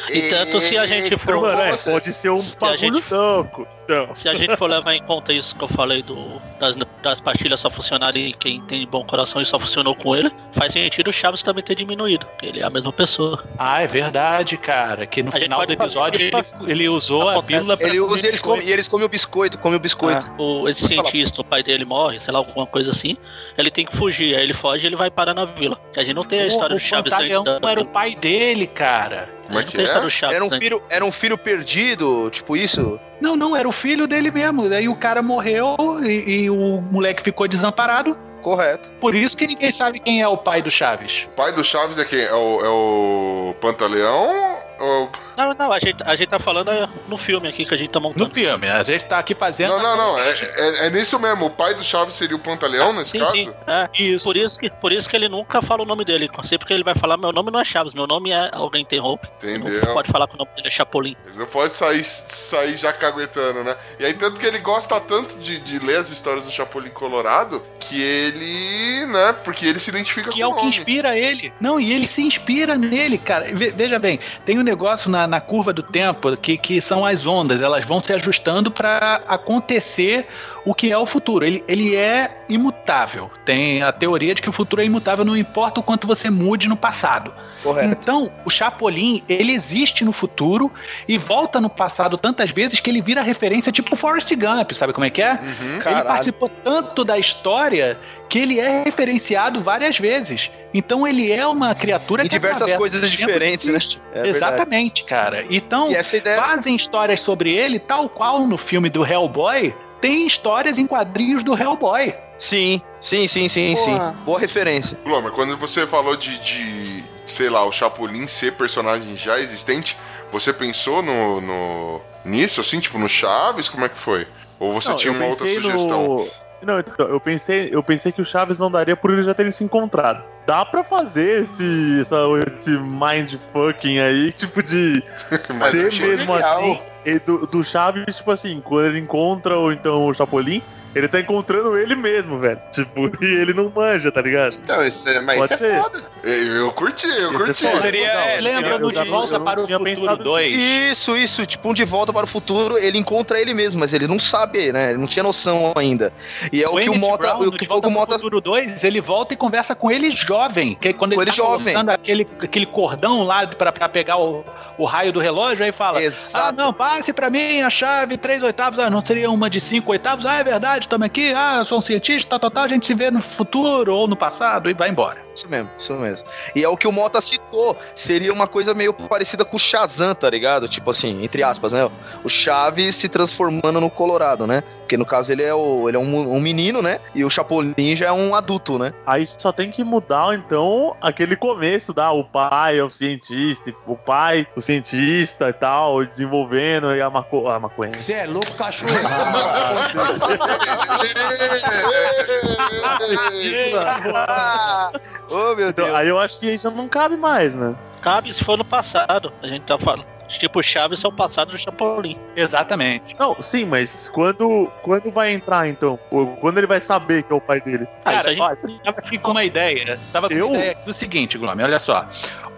E tanto se a gente for. Mano, é, pode ser um bagulho gente- louco. Então, Se a gente for levar em conta isso que eu falei do, das, das pastilhas só funcionarem e quem tem bom coração e só funcionou com ele, faz sentido o Chaves também ter diminuído, porque ele é a mesma pessoa. Ah, é verdade, cara. Que no A final do episódio ele, ele usou a pílula pra Ele usa e eles comem, biscoito. e eles comem o biscoito, comem o biscoito. O, esse cientista, o pai dele morre, sei lá, alguma coisa assim, ele tem que fugir. Aí ele foge e ele vai parar na vila. Que a gente não tem a história o do Chaves antes da. era o pai dele, cara. Como é não que tem a história é? do Chaves Era um filho, era um filho perdido, tipo isso. Não, não, era o filho dele mesmo. Daí o cara morreu e, e o moleque ficou desamparado. Correto. Por isso que ninguém sabe quem é o pai do Chaves. O pai do Chaves é quem? É o, é o Pantaleão? Ou... Não, não, a gente, a gente tá falando é, no filme aqui que a gente tá montando. No filme, a gente tá aqui fazendo. Não, não, não. É, é, é nisso mesmo. O pai do Chaves seria o Pantaleão nesse Sim, caso? sim. É. Isso. Por isso, que, por isso que ele nunca fala o nome dele. Sempre que ele vai falar, meu nome não é Chaves, meu nome é. Alguém interrompe. Entendeu? Não pode falar que o nome dele é Chapolin. Ele não pode sair, sair já caguetando, né? E aí, tanto que ele gosta tanto de, de ler as histórias do Chapolin Colorado que ele, né? Porque ele se identifica que com é o o que inspira ele. Não, e ele se inspira nele, cara. Ve- veja bem, tem um negócio na, na curva do tempo que, que são as ondas, elas vão se ajustando para acontecer o que é o futuro. Ele, ele é imutável. Tem a teoria de que o futuro é imutável, não importa o quanto você mude no passado. Correto. Então, o Chapolin, ele existe no futuro e volta no passado tantas vezes que ele vira referência tipo Forrest Gump, sabe como é que é? Uhum. Ele Caralho. participou tanto da história que ele é referenciado várias vezes. Então ele é uma criatura Em que diversas coisas diferentes, né? É. Exatamente, cara. Então, E essa ideia. fazem histórias sobre ele, tal qual no filme do Hellboy, tem histórias em quadrinhos do Hellboy. Sim, sim, sim, sim, sim. Boa referência. Glomer, quando você falou de, de, sei lá, o Chapolin ser personagem já existente, você pensou no, no nisso, assim, tipo, no Chaves? Como é que foi? Ou você Não, tinha uma outra sugestão? no- Não, então, eu pensei, eu pensei que o Chaves não daria por eles já terem se encontrado. Dá pra fazer esse, essa, esse mindfucking aí, tipo de ser mesmo assim. Do, do Chaves, tipo assim, quando ele encontra ou então o Chapolin, ele tá encontrando ele mesmo, velho. Tipo, e ele não manja, tá ligado? Então, isso é, mas Pode isso é ser. foda. Eu, eu curti, eu é curti. Seria- Não, é, Lembra do De Volta para o Futuro pensado 2? Isso, isso, tipo um de volta para o futuro, ele encontra ele mesmo, mas ele não sabe, né? Ele não tinha noção ainda. E é o, que o Mota, Brown, o que De foi o Volta o Mota Futuro 2, ele volta e conversa com ele jovem, que é quando Com ele, ele tá jovem. aquele, aquele cordão lá pra, pra pegar o, o raio do relógio, aí fala, ah, Exato. não, passe pra mim a chave 3 oitavos, ah, não seria uma de 5 oitavos? Ah, é verdade, estamos aqui, ah, eu sou um cientista, tal, tal, tal, a gente se vê no futuro ou no passado e vai embora. Isso mesmo, isso mesmo. E é o que o Mota citou. Seria uma coisa meio parecida com o Shazam, tá ligado? Tipo assim, entre aspas, né? O Chaves se transformando no Colorado, né? Porque no caso ele é, o, ele é um, um menino, né? E o Chapolin já é um adulto, né? Aí só tem que mudar, então, aquele começo, da o pai é o cientista, o pai, o cientista e tal, desenvolvendo e a, maco a maconha. Você é louco, cachorro. Ô, meu Então, Deus. aí eu acho que isso não cabe mais, né? Cabe se for no passado, a gente tá falando. Tipo, Chaves é o passado do Chapolin. Exatamente. Não, sim, mas quando, quando vai entrar, então? Quando ele vai saber que é o pai dele? Ah, Cara, isso a gente- tava com uma ideia. Tava com Eu? uma ideia do seguinte, Glome, olha só.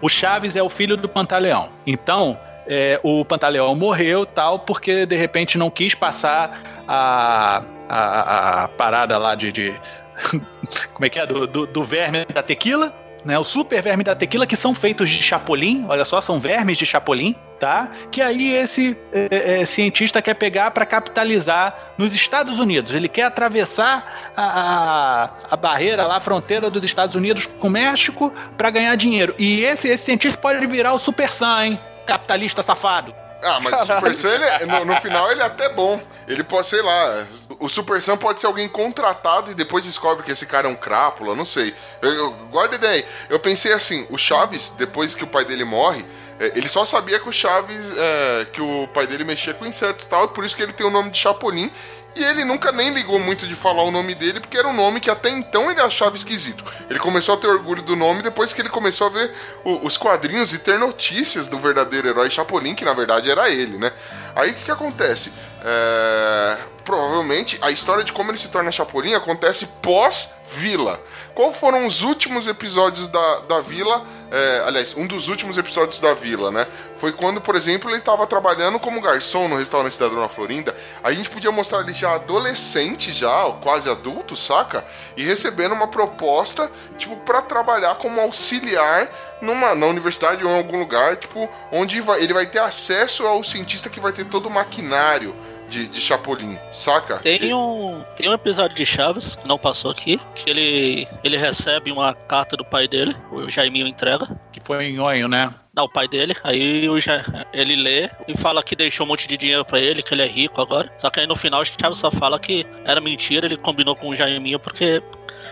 O Chaves é o filho do Pantaleão. Então, é, o Pantaleão morreu tal, porque de repente não quis passar a, a, a parada lá de. de- como é que é? Do, do, do verme da tequila. Né, o super verme da tequila, que são feitos de chapolim, olha só, são vermes de chapolim, tá? Que aí esse é, é, cientista quer pegar para capitalizar nos Estados Unidos. Ele quer atravessar a, a, a barreira lá, a fronteira dos Estados Unidos com o México para ganhar dinheiro. E esse, esse cientista pode virar o Super Sam, hein? Capitalista safado. Ah, mas o Super Sam, ele é- no, no final, ele é até bom. Ele pode, sei lá, o Super Sam pode ser alguém contratado e depois descobre que esse cara é um crápula, não sei. Eu, eu, guarda a ideia. Eu pensei assim, o Chaves, depois que o pai dele morre, é, ele só sabia que o Chaves, é, que o pai dele mexia com insetos e tal, e por isso que ele tem o nome de Chapolin. E ele nunca nem ligou muito de falar o nome dele, porque era um nome que até então ele achava esquisito. Ele começou a ter orgulho do nome depois que ele começou a ver o- os quadrinhos e ter notícias do verdadeiro herói Chapolin, que na verdade era ele, né? Aí o que, que acontece? É, Provavelmente a história de como ele se torna Chapolin acontece pós-Vila. Qual foram os últimos episódios da, da Vila? É, aliás, um dos últimos episódios da Vila, né? Foi quando, por exemplo, ele estava trabalhando como garçom no restaurante da Dona Florinda. A gente podia mostrar ele já adolescente, já, quase adulto, saca? E recebendo uma proposta, tipo, para trabalhar como auxiliar numa, na universidade ou em algum lugar, tipo, onde vai- ele vai ter acesso ao cientista que vai ter todo o maquinário de, de Chapolin, saca? Tem um, tem um episódio de Chaves, que não passou aqui, que ele, ele recebe uma carta do pai dele, o Jaiminho entrega. Que foi em Onho, né? Não, o pai dele, aí o Ja- ele lê e fala que deixou um monte de dinheiro pra ele, que ele é rico agora. Só que aí no final o Chaves só fala que era mentira, ele combinou com o Jaiminho porque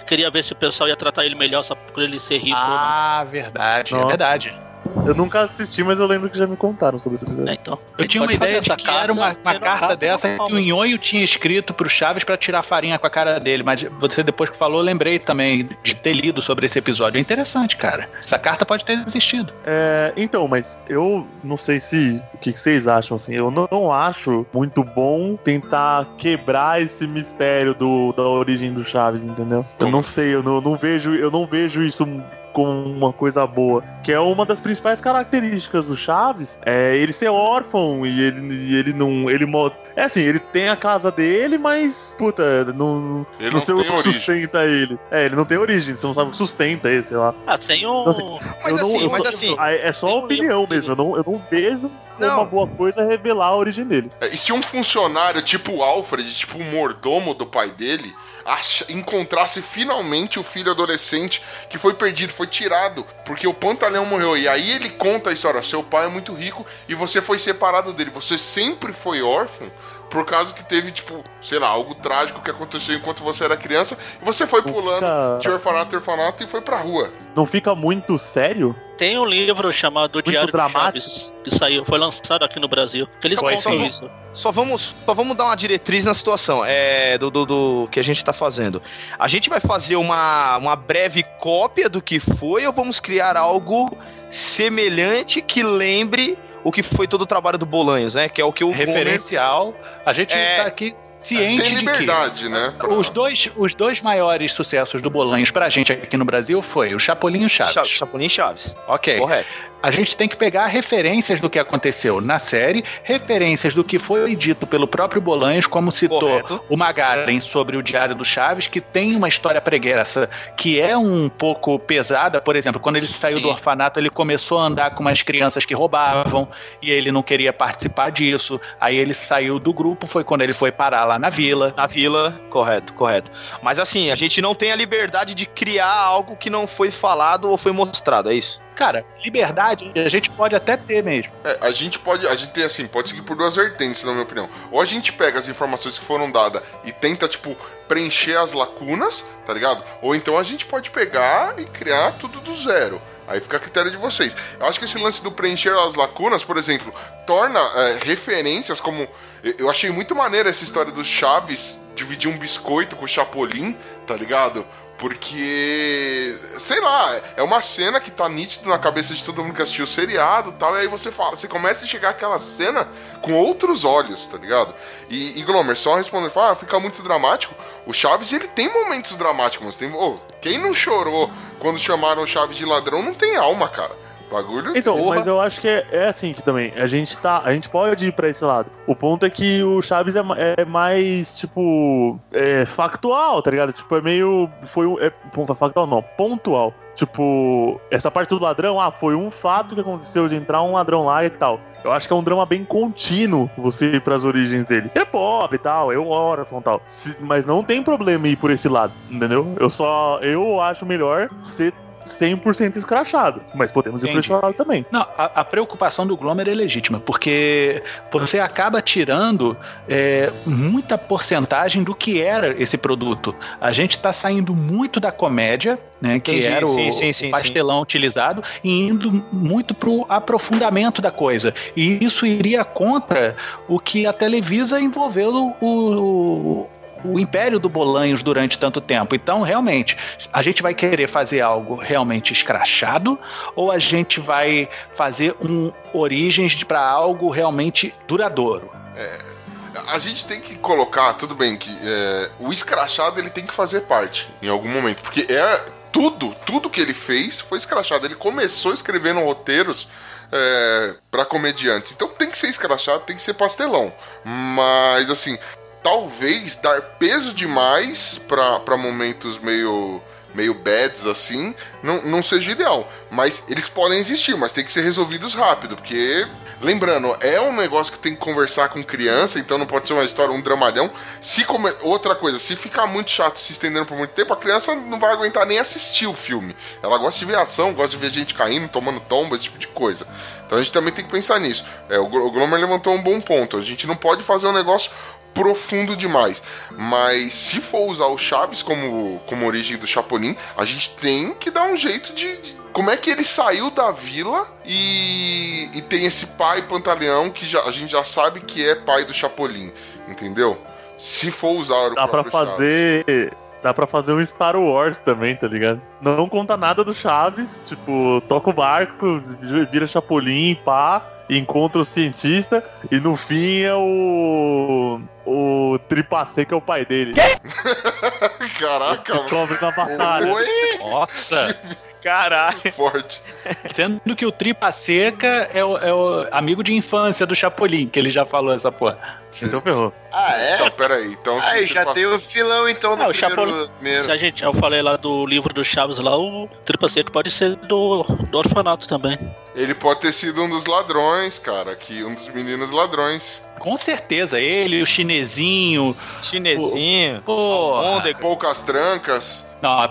queria ver se o pessoal ia tratar ele melhor só por ele ser rico. Ah, verdade, é Nossa. verdade. Eu nunca assisti, mas eu lembro que já me contaram sobre esse episódio. Então, Eu tinha uma ideia de que era uma, carta uma carta dessa que o Nhonho tinha escrito pro Chaves pra tirar farinha com a cara dele, mas você depois que falou, eu lembrei também de ter lido sobre esse episódio. É interessante, cara. Essa carta pode ter existido. É, então, mas eu não sei se. O que, que vocês acham, assim? Eu não, não acho muito bom tentar quebrar esse mistério do, da origem do Chaves, entendeu? Eu não sei, eu não, não vejo, eu não vejo isso como uma coisa boa. Que é uma das principais características do Chaves. É ele ser órfão e ele, e ele não. Ele mo- É assim, ele tem a casa dele, mas. Puta, não. Ele não não sei o tem que origem. sustenta ele. É, ele não tem origem, você não sabe o que sustenta ele, sei lá. Ah, tem um. Então, assim, Mas eu não, assim, eu mas só- assim. É só um opinião livro- mesmo. Eu não, eu não vejo Não. uma boa coisa revelar a origem dele. É, E se um funcionário tipo o Alfred, tipo o mordomo do pai dele, acha- encontrasse finalmente o filho adolescente que foi perdido, foi tirado, porque o Pantaleão morreu. E aí ele conta a história: seu pai é muito rico e você foi separado dele. Você sempre foi órfão. Por causa que teve, tipo, sei lá, algo trágico que aconteceu enquanto você era criança e você foi pulando Fica- de orfanato em orfanato e foi pra rua. Não fica muito sério? Tem um livro chamado Diário do dramático. Chaves, que saiu, foi lançado aqui no Brasil. Que eles contam isso. Só vamos, só vamos dar uma diretriz na situação é, do, do, do que a gente tá fazendo. A gente vai fazer uma, uma breve cópia do que foi ou vamos criar algo semelhante que lembre o que foi todo o trabalho do Bolanhos, né? Que é o que o Referencial. A gente É. tá aqui ciente Tem de que liberdade, né? pra- os dois, os dois maiores sucessos do Bolanhos pra gente aqui no Brasil foi o Chapolin e o Chaves. Cha- Chapolin e Chaves. Ok. Correto. a gente tem que pegar referências do que aconteceu na série, referências do que foi dito pelo próprio Bolanhos, como citou Correto. o Magaren sobre o Diário do Chaves, que tem uma história preguiça que é um pouco pesada. Por exemplo, quando ele saiu Sim. do orfanato, ele começou a andar com umas crianças que roubavam e ele não queria participar disso. Aí ele saiu do grupo, foi quando ele foi parar lá na vila. Na vila, correto, correto. Mas assim, a gente não tem a liberdade de criar algo que não foi falado ou foi mostrado, é isso? Cara, liberdade a gente pode até ter mesmo. É, a gente pode, a gente tem assim, pode seguir por duas vertentes, na minha opinião. Ou a gente pega as informações que foram dadas e tenta, tipo, preencher as lacunas, tá ligado? Ou então a gente pode pegar e criar tudo do zero. Aí fica a critério de vocês. Eu acho que esse lance do preencher as lacunas, por exemplo, torna é, referências como. eu- achei muito maneiro essa história do Chaves dividir um biscoito com o Chapolin, tá ligado? Porque, sei lá, é uma cena que tá nítido na cabeça de todo mundo que assistiu o seriado tal, e aí você fala, você começa a chegar aquela cena com outros olhos, tá ligado? E, e Glomer, só respondendo, fala, ah, fica muito dramático. O Chaves, ele tem momentos dramáticos, mas tem. ô, quem não chorou quando chamaram o Chaves de ladrão não tem alma, cara. Bagulho. Então, porra. mas eu acho que é, é assim que também. A gente tá. A gente pode ir pra esse lado. O ponto é que o Chaves é, é mais, tipo. É factual, tá ligado? Tipo, é meio. Foi um. É, ponto- factual não, pontual. Tipo, essa parte do ladrão, ah, foi um fato que aconteceu de entrar um ladrão lá e tal. Eu acho que é um drama bem contínuo você ir pras origens dele. Ele é pobre e tal, eu órfão e tal. Se- mas não tem problema ir por esse lado, entendeu? Eu só. Eu acho melhor ser 100% escrachado. Mas podemos ir Entendi. também. Não, a, a preocupação do Glomer é legítima, porque você acaba tirando é, muita porcentagem do que era esse produto. A gente está saindo muito da comédia, né, que Entendi, era o, sim, sim, sim, o pastelão utilizado, e indo muito pro aprofundamento da coisa. E isso iria contra o que a Televisa envolveu o, o o império do Bolanhos durante tanto tempo. Então, realmente, a gente vai querer fazer algo realmente escrachado ou a gente vai fazer um origens para algo realmente duradouro? A gente tem que colocar, tudo bem, que é, o escrachado ele tem que fazer parte em algum momento. Porque é tudo, tudo que ele fez foi escrachado. Ele começou escrevendo roteiros é, para comediantes. Então tem que ser escrachado, tem que ser pastelão. Mas assim, talvez dar peso demais pra momentos meio meio bads assim, não, não seja ideal. Mas eles podem existir, mas tem que ser resolvidos rápido, porque lembrando, é um negócio que tem que conversar com criança, então não pode ser uma história, um dramalhão. Se come... outra coisa, se ficar muito chato se estendendo por muito tempo, a criança não vai aguentar nem assistir o filme. Ela gosta de ver ação, gosta de ver gente caindo, tomando tomba, esse tipo de coisa. Então a gente também tem que pensar nisso. É, o Glomer levantou um bom ponto. A gente não pode fazer um negócio profundo demais. Mas se for usar o Chaves como, como origem do Chapolin, a gente tem que dar um jeito de. de- como é que ele saiu da vila e, e tem esse pai pantaleão que já, a gente já sabe que é pai do Chapolin, entendeu? Se for usar o Dá pra próprio Chaves. Dá pra fazer um Star Wars também, tá ligado? Não conta nada do Chaves, tipo, toca o barco, vira Chapolin, pá, encontra o cientista, e no fim é o. O Tripacê, que é o pai dele. Caraca, Descobre na batalha. Oi, Nossa! Caralho. forte. Sendo que o Tripa Seca é o, é o amigo de infância do Chapolin, que ele já falou essa porra. Então ferrou. Ah, é? Então, peraí. Então, Aí se já tem o filão então do Ah, o primeiro, Chapolin- primeiro. Se a gente, eu falei lá do livro do Chaves lá, o Tripa Seca pode ser do, do orfanato também. Ele pode ter sido um dos ladrões, cara. Que um dos meninos ladrões. Com certeza, ele, o chinesinho. Chinesinho. Pô, Onda, Poucas trancas. não,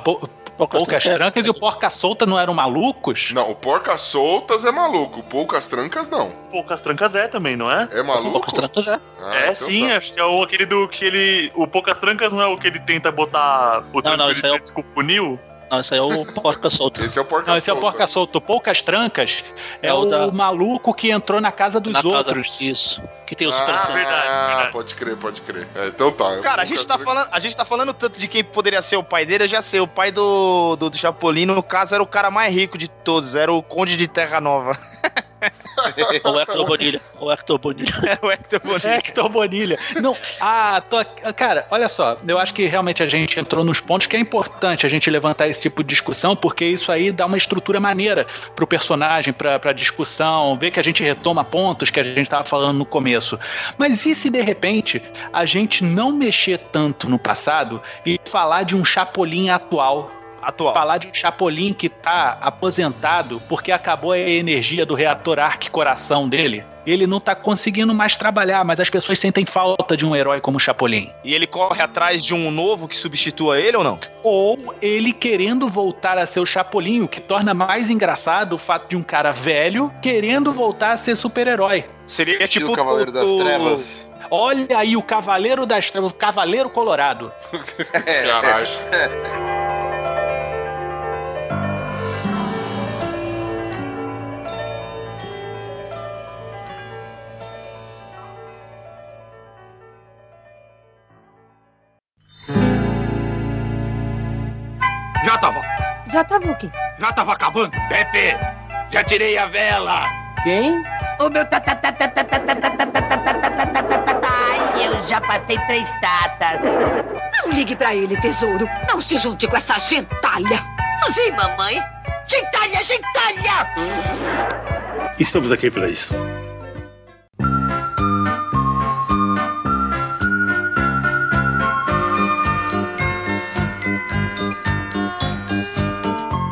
Poucas, poucas trancas e o Porca Solta não eram malucos? Não, o Porcas Soltas é maluco. Poucas trancas não. Poucas trancas é também, não é? É maluco? Poucas trancas é. Ah, é então sim, tá. acho que é o aquele do que ele. O Poucas Trancas não é o que ele tenta botar o Não, não, isso é o- com o funil? Não, esse aí é o Porca Solta. Esse é o Porcas Não, esse é o. Porca Solto. Poucas trancas é, É o da- maluco que entrou na casa dos Na casa- outros. Isso. Que tem o Super ah, Sentai. verdade, pode crer, pode crer. É, então tá. Cara, a gente, tá falando, a gente tá falando tanto de quem poderia ser o pai dele, eu já sei. O pai do, do, do Chapolin, no caso, era o cara mais rico de todos, era o Conde de Terra Nova. o Hector Bonilha. O Hector Bonilha. É o Hector Bonilha. Hector Bonilha. Não, ah, tô, cara, olha só, eu acho que realmente a gente entrou nos pontos que é importante a gente levantar esse tipo de discussão, porque isso aí dá uma estrutura maneira pro personagem, pra, pra discussão, ver que a gente retoma pontos que a gente tava falando no começo. Mas e se de repente a gente não mexer tanto no passado e falar de um Chapolin atual? Atual. Falar de um Chapolin que tá aposentado porque acabou a energia do reator Arc Coração dele. Ele não tá conseguindo mais trabalhar, mas as pessoas sentem falta de um herói como o Chapolin. E ele corre atrás de um novo que substitua ele ou não? Ou ele querendo voltar a ser o Chapolin, o que torna mais engraçado o fato de um cara velho querendo voltar a ser super-herói. Seria tipo o Cavaleiro das Trevas. Olha aí o Cavaleiro das Trevas, o Cavaleiro Colorado. Caralho. Já tava. Já tava o quê? Já tava acabando. Pepe, já tirei a vela. Quem? O meu ta ta ta ta ta ta ta ta ta ta ta ta ta ta ta ta ta Ai, eu já passei três tatas. Não ligue pra ele, tesouro. Não se junte com essa gentalha. Vem, mamãe. Gentalha, gentalha! Estamos aqui para isso.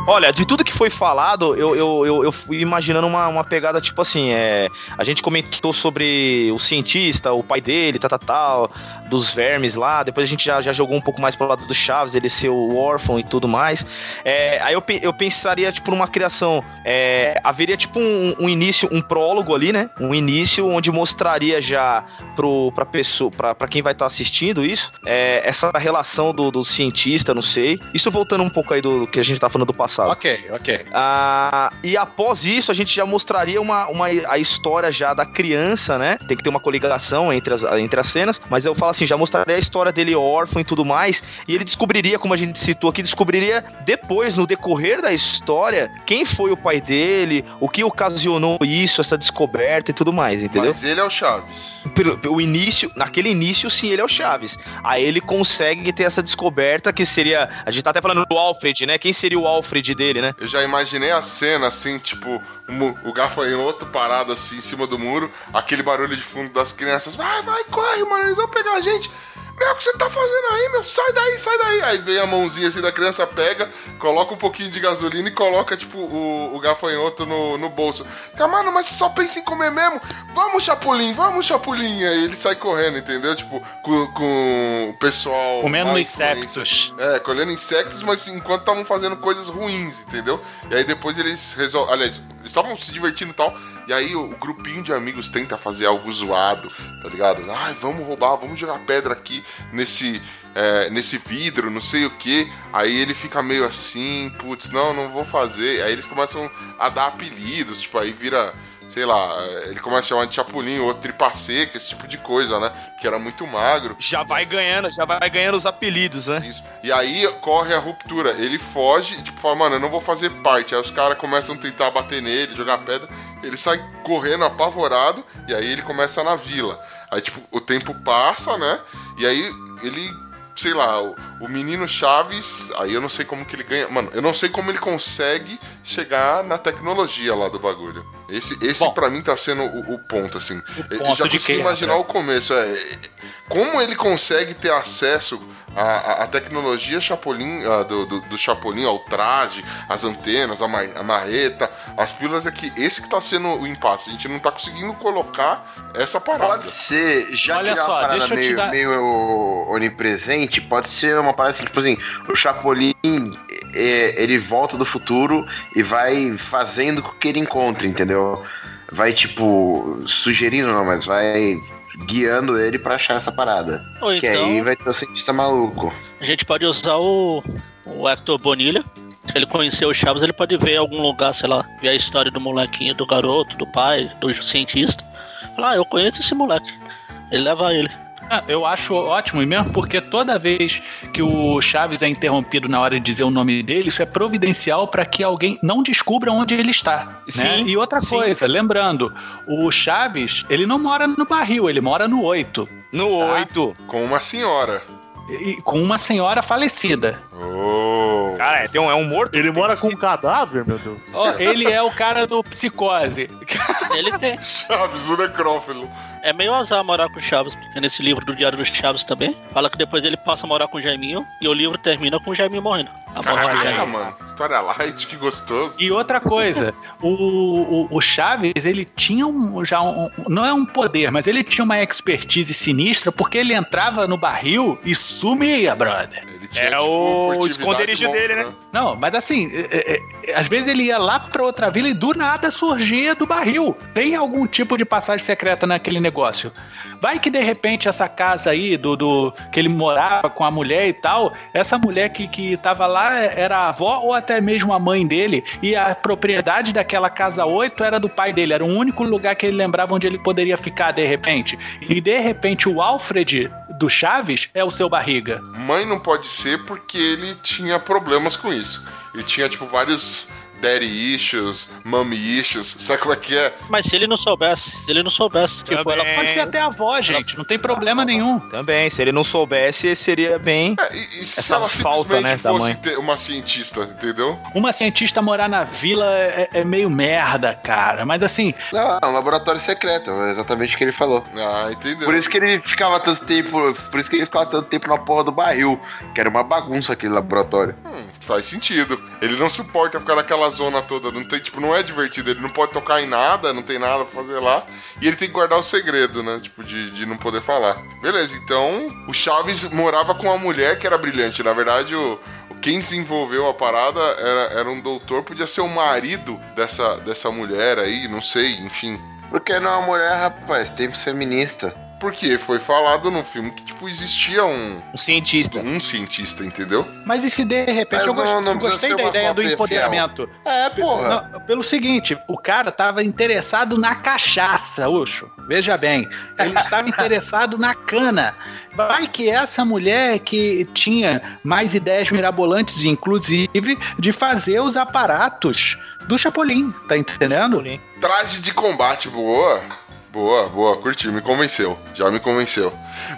Olha, de tudo que foi falado, eu, eu, eu, eu fui imaginando uma, uma pegada tipo assim: é, a gente comentou sobre o cientista, o pai dele, tal, tal, tal, dos vermes lá. Depois a gente já, já jogou um pouco mais pro lado do Chaves, ele ser o órfão e tudo mais. É, aí eu, eu pensaria, tipo, numa criação. é, haveria, tipo, um, um início, um prólogo ali, né? Um início onde mostraria já pro, pra pessoa, pra, pra quem vai estar assistindo isso, é, essa relação do, do cientista, não sei. Isso voltando um pouco aí do que a gente tá falando do passado. Ok, ok. Ah, e após isso, a gente já mostraria uma, uma, a história já da criança, né? Tem que ter uma coligação entre as, entre as cenas, mas eu falo assim, já mostraria a história dele órfão e tudo mais, e ele descobriria, como a gente citou aqui, descobriria depois, no decorrer da história, quem foi o pai dele, o que ocasionou isso, essa descoberta e tudo mais, entendeu? Mas ele é o Chaves. Pelo, pelo início, naquele início, sim, ele é o Chaves. Aí ele consegue ter essa descoberta que seria. A gente tá até falando do Alfred, né? Quem seria o Alfred dele, né? Eu já imaginei a cena assim, tipo, o, o gafanhoto parado assim em cima do muro, aquele barulho de fundo das crianças. Vai, vai, corre, mano, eles vão pegar a gente. Meu, o que você tá fazendo aí, meu? Sai daí, sai daí. Aí vem a mãozinha assim da criança, pega, coloca um pouquinho de gasolina e coloca, tipo, o, o gafanhoto no, no bolso. Fica, mano, mas você só pensa em comer mesmo? Vamos, Chapolin, vamos, Chapolin. Aí ele sai correndo, entendeu? Tipo, com, com o pessoal. Comendo má insetos. é, colhendo insetos, mas enquanto estavam fazendo coisas ruins, entendeu? E aí depois eles resolvem. Aliás, eles estavam se divertindo e tal. E aí o, grupinho de amigos tenta fazer algo zoado, tá ligado? Ai, vamos roubar, vamos jogar pedra aqui nesse. é, nesse vidro, não sei o que. Aí ele fica meio assim, putz, não, não vou fazer. Aí eles começam a dar apelidos, tipo, aí vira. Sei lá, ele começa a chamar de Chapolin, outro tripa seca, esse tipo de coisa, né? Que era muito magro. Já vai ganhando, já vai ganhando os apelidos, né? Isso. E aí corre a ruptura. Ele foge e, tipo, fala, mano, eu não vou fazer parte. Aí os caras começam a tentar bater nele, jogar pedra. Ele sai correndo apavorado e aí ele começa na vila. Aí, tipo, o tempo passa, né? E aí ele, sei lá, o, o menino Chaves, aí eu não sei como que ele ganha. Mano, eu não sei como ele consegue chegar na tecnologia lá do bagulho. Esse, esse pra mim tá sendo o, o ponto, assim. Eu ponto já de consegui imaginar né? o começo. É, como ele consegue ter acesso à- à tecnologia Chapolin, do, do, do Chapolin, ao traje, as antenas, a, ma- a marreta, as pílulas, é que esse que tá sendo o impasse. A gente não tá conseguindo colocar essa parada. Pode ser, já Olha que é uma só, parada deixa eu te meio, dar- meio onipresente, pode ser uma parada assim, tipo assim, o Chapolin, é, ele volta do futuro e vai fazendo com que ele encontre, entendeu? Vai, tipo, sugerindo não, mas vai guiando ele pra achar essa parada. Ou Que então- aí vai ter o cientista maluco. A gente pode usar o, o Hector Bonilha Se ele conhecer o Chaves, ele pode ver em algum lugar, sei lá, ver a história do molequinho, do garoto, do pai, do cientista. Falar, ah, eu conheço esse moleque. Ele leva ele. Ah, eu acho ótimo, e mesmo porque toda vez que o Chaves é interrompido na hora de dizer o nome dele, isso é providencial para que alguém não descubra onde ele está. Né? Sim, E outra sim. coisa, lembrando, o Chaves, ele não mora no barril, ele mora no oito. No Tá. 8. Com uma senhora. E, com uma senhora falecida. Oh. Cara, é, tem um, é um morto. Ele mora com um cadáver, meu Deus. Ó, ele é o cara do psicose. Ele tem. Chaves, o necrófilo. É meio azar morar com o Chaves, porque nesse livro do Diário dos Chaves também, fala que depois ele passa a morar com o Jaiminho e o livro termina com o Jaiminho morrendo. A morte do Caraca, Jaiminho. mano. História light, que gostoso. E outra coisa, o, o, o Chaves, ele tinha um, já um, não é um poder, mas ele tinha uma expertise sinistra porque ele entrava no barril e sumia, brother. Ele tinha, Era tipo, o esconderijo monstro, dele, né? Não, mas assim, é, é, é, às vezes ele ia lá pra outra vila e do nada surgia do barril. Tem algum tipo de passagem secreta naquele negócio. Vai que de repente essa casa aí, do, do que ele morava com a mulher e tal, essa mulher que, que tava lá era a avó ou até mesmo a mãe dele, e a propriedade daquela casa 8 era do pai dele, era o único lugar que ele lembrava onde ele poderia ficar de repente. E de repente o Alfred do Chaves é o seu barriga. Mãe não pode ser porque ele tinha problemas com isso. Ele tinha, tipo, vários daddy issues, mommy issues. Sabe como é que é? Mas se ele não soubesse, se ele não soubesse, tipo, Também. ela Pode ser até a avó, gente, não tem problema nenhum. Também, se ele não soubesse, seria bem. É, e, e se Essa ela falta, né, da fosse uma cientista, entendeu? Uma cientista morar na vila é, é meio merda, cara. Mas assim, Não, é um laboratório secreto, é exatamente o que ele falou. Ah, entendeu? Por isso que ele ficava tanto tempo. Por isso que ele ficava tanto tempo na porra do barril. Que era uma bagunça aquele laboratório. Hum, faz sentido. Ele não suporta ficar naquela zona toda. Não tem, tipo, não é divertido. Ele não pode tocar em nada, não tem nada pra fazer lá. E ele tem que guardar o segredo, né? Tipo, de, de não poder falar. Beleza, então o Chaves morava com uma mulher que era brilhante. Na verdade, o, quem desenvolveu a parada era, era um doutor, podia ser o marido dessa, dessa mulher aí, não sei, enfim. Porque não é uma mulher, rapaz, tempos feminista. Porque foi falado no filme que, tipo, existia um, Um cientista. um cientista, entendeu? mas e se de repente Mas eu não- gostei, não eu gostei da ideia do empoderamento. É, porra. Não, pelo seguinte, o cara tava interessado na cachaça, Ucho. Veja bem, ele estava interessado na cana. Vai que essa mulher que tinha mais ideias mirabolantes, inclusive, de fazer os aparatos do Chapolin, tá entendendo? Traje de combate, boa. Boa, boa, curti, me convenceu. Já me convenceu.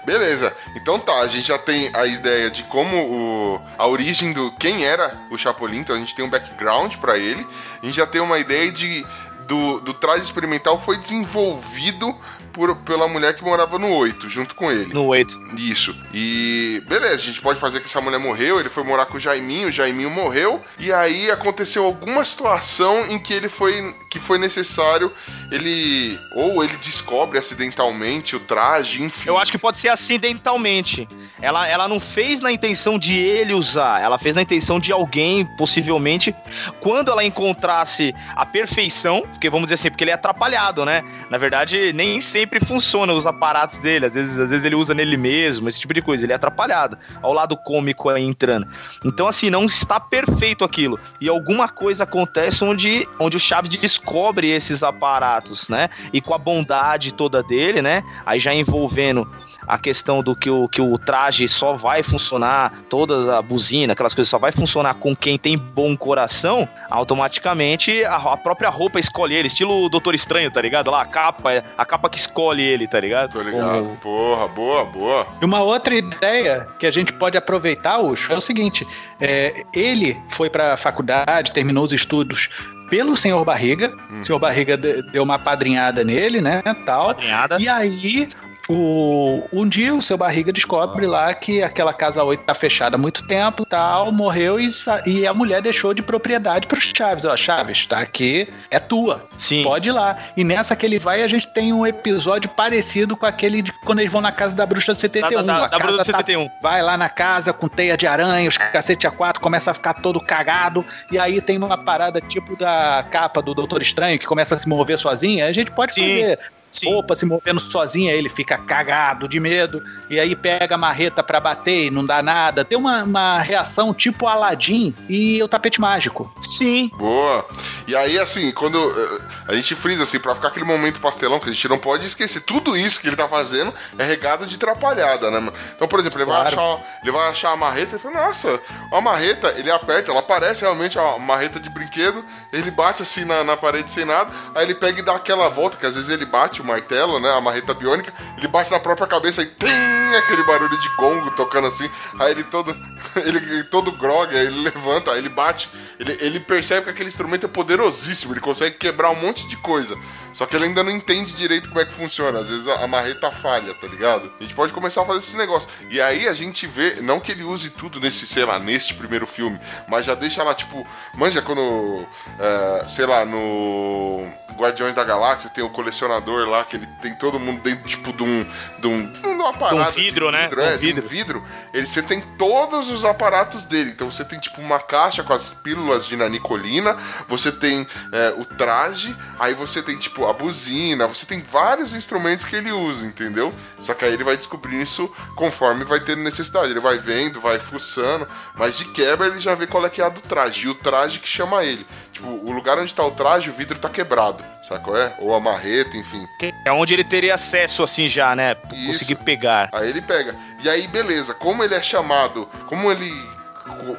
Beleza, então tá, a gente já tem a ideia de como o, a origem do quem era o Chapolin, então a gente tem um background pra ele. A gente já tem uma ideia de do, do traje experimental foi desenvolvido por, pela mulher que morava no 8, junto com ele. No 8. Isso. E beleza, a gente pode fazer que essa mulher morreu, ele foi morar com o Jaiminho, o Jaiminho morreu, e aí aconteceu alguma situação em que ele foi que foi necessário ele ou ele descobre acidentalmente o traje, enfim. Eu acho que pode ser acidentalmente. Ela, ela não fez na intenção de ele usar, ela fez na intenção de alguém, possivelmente, quando ela encontrasse a perfeição, porque vamos dizer assim, porque ele é atrapalhado, né? Na verdade, nem sempre funciona os aparatos dele, às vezes, às vezes ele usa nele mesmo, esse tipo de coisa, ele é atrapalhado. Ao lado cômico aí entrando. Então, assim, não está perfeito aquilo. E alguma coisa acontece onde, onde o Chaves descobre esses aparatos, né? E com a bondade toda dele, né? Aí já envolvendo a questão do que o, que o traje só vai funcionar, toda a buzina, aquelas coisas só vai funcionar com quem tem bom coração, automaticamente a, a própria roupa escolhe ele, estilo Doutor Estranho, tá ligado? Lá, a capa, a capa que escolhe ele, tá ligado? Tô ligado. Porra, boa, boa. E uma outra ideia que a gente pode aproveitar, Ucho, é o seguinte: é, ele foi para a faculdade, terminou os estudos pelo senhor Barriga. O senhor Barriga de- deu uma padrinhada nele, né? Tal. Padrinhada. E aí. O, um dia o seu barriga descobre lá que aquela casa 8 tá fechada há muito tempo, tal, morreu e, e a mulher deixou de propriedade pro Chaves. Ó, Chaves, tá aqui, é tua. Sim. Pode ir lá. E nessa que ele vai, a gente tem um episódio parecido com aquele de quando eles vão na casa da bruxa do 71. Da- da- da bruxa do 71. Vai lá na casa com teia de aranha, os cacete a quatro, começa a ficar todo cagado. E aí tem uma parada tipo da capa do Doutor Estranho que começa a se mover sozinha. A gente pode Sim. fazer roupa se movendo sozinha, ele fica cagado de medo, e aí pega a marreta pra bater e não dá nada. Tem uma, uma reação tipo Aladdin e o tapete mágico. Sim. Boa. E aí, assim, quando eh, a gente frisa, assim, pra ficar aquele momento pastelão, que a gente não pode esquecer, tudo isso que ele tá fazendo é regado de trapalhada, né, mano? Então, por exemplo, ele, vai, Claro. achar, ele vai achar a marreta e fala, nossa, a marreta, ele aperta, ela parece realmente uma marreta de brinquedo, ele bate assim na, na parede sem nada, aí ele pega e dá aquela volta, que às vezes ele bate o martelo, né, a marreta biônica, ele bate na própria cabeça e tem aquele barulho de gongo tocando assim, aí ele todo, ele todo grog, aí ele levanta, aí ele bate, ele, ele percebe que aquele instrumento é poderosíssimo, ele consegue quebrar um monte de coisa. Só que ele ainda não entende direito como é que funciona. Às vezes a, marreta falha, tá ligado? A gente pode começar a fazer esse negócio. E aí a gente vê, não que ele use tudo nesse, sei lá, neste primeiro filme, mas já deixa lá, tipo, manja quando, é, sei lá, no Guardiões da Galáxia tem o colecionador lá, que ele tem todo mundo dentro, tipo, de um. de, um, de uma parada. vidro, de né? Vidro, Um é, de um vidro. vidro. Ele, você tem todos os aparatos dele. Então você tem, tipo, uma caixa com as pílulas de nanicolina, você tem é, o traje, aí você tem, tipo, a buzina, você tem vários instrumentos que ele usa, entendeu? Só que aí ele vai descobrindo isso conforme vai tendo necessidade. Ele vai vendo, vai fuçando, mas de quebra ele já vê qual é que é a do traje. E o traje que chama ele. Tipo, o lugar onde tá o traje, o vidro tá quebrado, sabe qual é? Ou a marreta, enfim. É onde ele teria acesso, assim, já, né? Conseguir pegar. Aí ele pega. E aí, beleza, como ele é chamado, como ele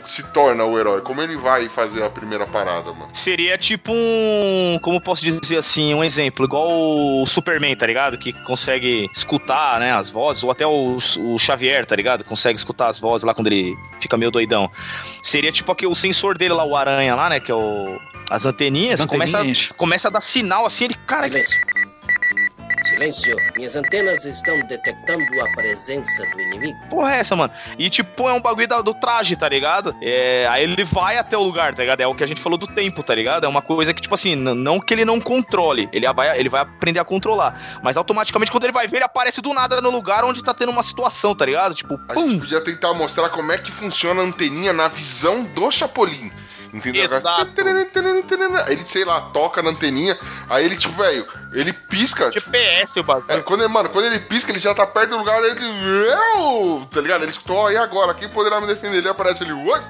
se torna o herói, como ele vai fazer a primeira parada, mano? Seria tipo um. Como posso dizer assim? Um exemplo, igual o Superman, tá ligado? Que consegue escutar, né? As vozes, ou até o, o Xavier, tá ligado? Consegue escutar as vozes lá quando ele fica meio doidão. Seria tipo aqui o sensor dele lá, o aranha lá, né? Que é o. As anteninhas, As Começa, anteninhas. começa a dar sinal assim, ele. Cara, Silêncio. Silêncio. Minhas antenas estão detectando a presença do inimigo. porra é essa, mano? E tipo, é um bagulho do traje, tá ligado? É, aí ele vai até o lugar, tá ligado? É o que a gente falou do tempo, tá ligado? É uma coisa que, tipo assim, não que ele não controle, ele vai, ele vai aprender a controlar. Mas automaticamente, quando ele vai ver, ele aparece do nada no lugar onde tá tendo uma situação, tá ligado? Tipo, A gente podia tentar mostrar como é que funciona a anteninha na visão do Chapolin. Entendeu? Exato. Aí ele, sei lá, toca na anteninha, aí ele, tipo, velho, ele pisca. Tipo, GPS o bagulho. É, quando, ele- mano, quando ele pisca, ele já tá perto do lugar, ele. Tá ligado? Ele escutou, ó, e agora? Quem poderá me defender? Ele aparece ele. "Oi?"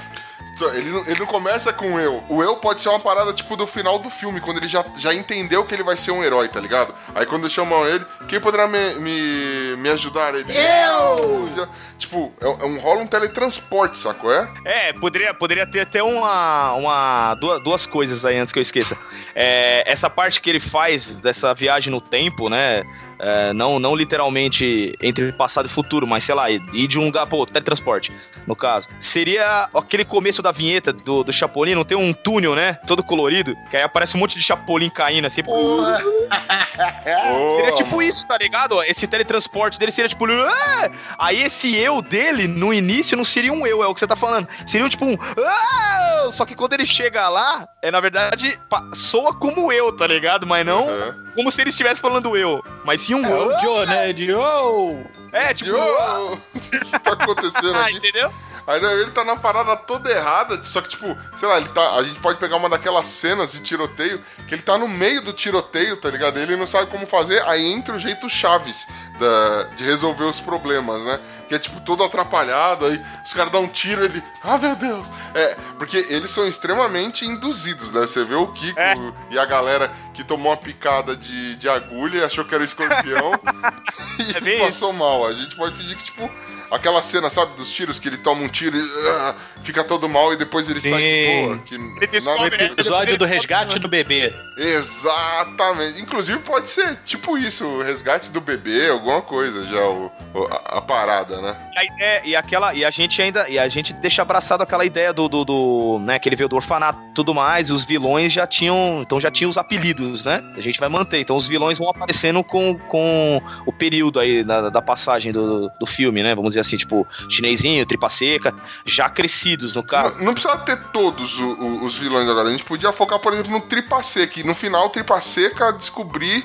Ele não, ele não começa com eu. O eu pode ser uma parada tipo do final do filme, quando ele já, já entendeu que ele vai ser um herói, tá ligado? Aí quando chamam ele, quem poderá me, me, me ajudar? Ele. Eu! Já- tipo, é, um- é um, rola um teletransporte, sacou? É? É, poderia, poderia ter até uma, uma duas, duas coisas aí antes que eu esqueça. É, essa parte que ele faz dessa viagem no tempo, né? É, não, não literalmente entre passado e futuro, mas sei lá, ir de um lugar, pô, teletransporte, no caso. Seria aquele começo da vinheta do, do Chapolin, não tem um túnel, né? Todo colorido, que aí aparece um monte de Chapolin caindo assim. Seria tipo isso, tá ligado? Esse teletransporte dele seria tipo. Aí esse eu dele, no início, não seria um eu, é o que você tá falando. Seria tipo um. "Ah!" Só que quando ele chega lá, é na verdade. soa como eu, tá ligado? Mas não como se ele estivesse falando eu. Mas sim um É o Joe, né? De oh! É, tipo. O que tá acontecendo Ah, aqui? entendeu? Aí ele tá na parada toda errada, só que, tipo, sei lá, ele tá. A gente pode pegar uma daquelas cenas de tiroteio que ele tá no meio do tiroteio, tá ligado? Ele não sabe como fazer, aí entra o jeito Chaves da, de resolver os problemas, né? Que é tipo todo atrapalhado, aí os caras dão um tiro ele. Ah, meu Deus! É, porque eles são extremamente induzidos, né? Você vê o Kiko e a galera que tomou uma picada de, de agulha e achou que era o escorpião e passou mal. A gente pode fingir que, tipo, aquela cena, sabe, dos tiros que ele toma um tiro e ah, fica todo mal e depois ele Sim. sai de boa. Que No episódio do resgate do bebê. Exatamente. Inclusive pode ser tipo isso, o resgate do bebê, alguma coisa já, o, o- a, a parada, né? E a ideia, e aquela, e a gente ainda, e a gente deixa abraçado aquela ideia do, do, do, né, que ele veio do orfanato e tudo mais, e os vilões já tinham, então já tinham os apelidos, né? A gente vai manter, então os vilões vão aparecendo com, com o período aí da, da passagem do, do filme, né? Vamos dizer assim, tipo, chinesinho, tripa seca, já crescidos no caso. Não, não precisa ter todos o- o- os vilões agora. A gente podia focar, por exemplo, no Tripa Seca. E no final, o Tripa Seca descobrir